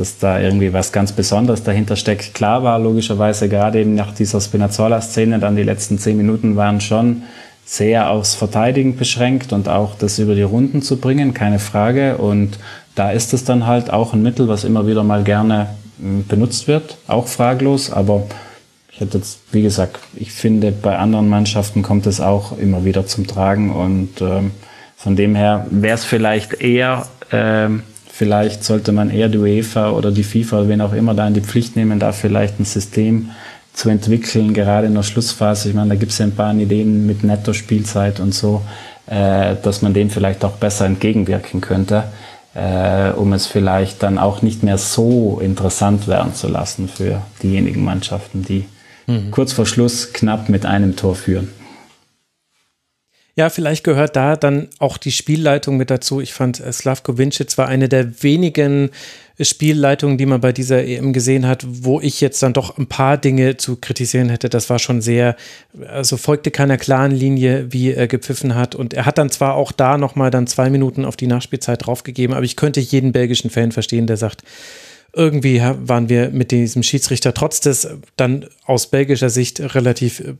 dass da irgendwie was ganz Besonderes dahinter steckt. Klar war logischerweise gerade eben nach dieser Spinazzola-Szene, dann die letzten zehn Minuten waren schon sehr aufs Verteidigen beschränkt und auch das über die Runden zu bringen, keine Frage. Und da ist es dann halt auch ein Mittel, was immer wieder mal gerne hm, benutzt wird, auch fraglos. Aber ich hätte jetzt, wie gesagt, ich finde, bei anderen Mannschaften kommt es auch immer wieder zum Tragen und ähm, von dem her wäre es vielleicht eher ähm, Vielleicht sollte man eher die UEFA oder die FIFA, wen auch immer, da in die Pflicht nehmen, da vielleicht ein System zu entwickeln, gerade in der Schlussphase. Ich meine, da gibt es ja ein paar Ideen mit Netto-Spielzeit und so, äh, dass man dem vielleicht auch besser entgegenwirken könnte, äh, um es vielleicht dann auch nicht mehr so interessant werden zu lassen für diejenigen Mannschaften, die mhm. kurz vor Schluss knapp mit einem Tor führen. Ja, vielleicht gehört da dann auch die Spielleitung mit dazu. Ich fand, äh, Slavko Vincic war eine der wenigen Spielleitungen, die man bei dieser EM gesehen hat, wo ich jetzt dann doch ein paar Dinge zu kritisieren hätte. Das war schon sehr, also folgte keiner klaren Linie, wie er gepfiffen hat. Und er hat dann zwar auch da nochmal dann zwei Minuten auf die Nachspielzeit draufgegeben, aber ich könnte jeden belgischen Fan verstehen, der sagt, irgendwie waren wir mit diesem Schiedsrichter trotz des dann aus belgischer Sicht relativ äh,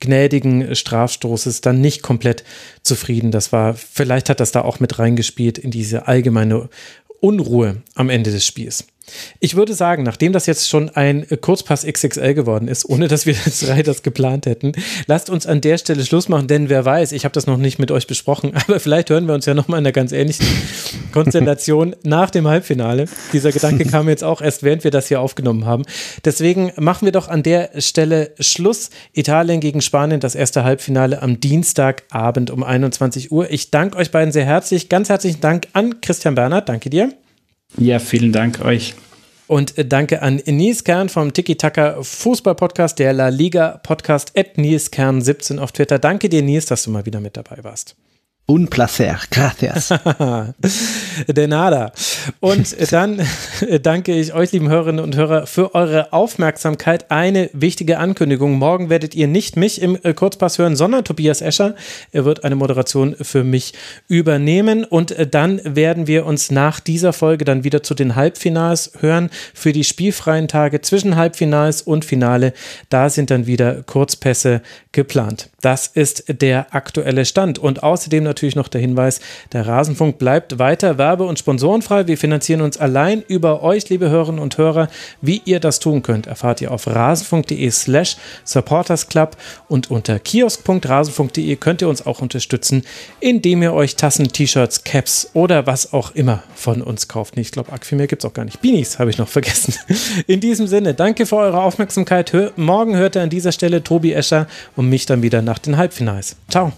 gnädigen Strafstoßes dann nicht komplett zufrieden. Das war, vielleicht hat das da auch mit reingespielt in diese allgemeine Unruhe am Ende des Spiels. Ich würde sagen, nachdem das jetzt schon ein Kurzpass XXL geworden ist, ohne dass wir das drei das geplant hätten, lasst uns an der Stelle Schluss machen, denn wer weiß, ich habe das noch nicht mit euch besprochen, aber vielleicht hören wir uns ja nochmal in einer ganz ähnlichen Konstellation nach dem Halbfinale. Dieser Gedanke kam jetzt auch erst, während wir das hier aufgenommen haben. Deswegen machen wir doch an der Stelle Schluss. Italien gegen Spanien, das erste Halbfinale am Dienstagabend um 21 Uhr. Ich danke euch beiden sehr herzlich. Ganz herzlichen Dank an Christian Bernhard. Danke dir. Ja, vielen Dank euch. Und äh, danke an Nils Kern vom Tiki Taka Fußball Podcast, der La Liga Podcast at Nils Kern 17 auf Twitter. Danke dir, Nils, dass du mal wieder mit dabei warst. Un placer, gracias. De nada. Und dann danke ich euch, lieben Hörerinnen und Hörer, für eure Aufmerksamkeit. Eine wichtige Ankündigung. Morgen werdet ihr nicht mich im äh, Kurzpass hören, sondern Tobias Escher. Er wird eine Moderation für mich übernehmen. Und äh, dann werden wir uns nach dieser Folge dann wieder zu den Halbfinals hören. Für die spielfreien Tage zwischen Halbfinals und Finale. Da sind dann wieder Kurzpässe geplant. Das ist der aktuelle Stand. Und außerdem natürlich noch der Hinweis, der Rasenfunk bleibt weiter werbe- und sponsorenfrei. Wir finanzieren uns allein über euch, liebe Hörerinnen und Hörer. Wie ihr das tun könnt, erfahrt ihr auf rasenfunk.de slash supportersclub und unter kiosk.rasenfunk.de könnt ihr uns auch unterstützen, indem ihr euch Tassen, T-Shirts, Caps oder was auch immer von uns kauft. Ich glaube, viel mehr gibt es auch gar nicht. Beanies habe ich noch vergessen. In diesem Sinne, danke für eure Aufmerksamkeit. Morgen hört ihr an dieser Stelle Tobi Escher und mich dann wieder nach den Halbfinals. Ciao.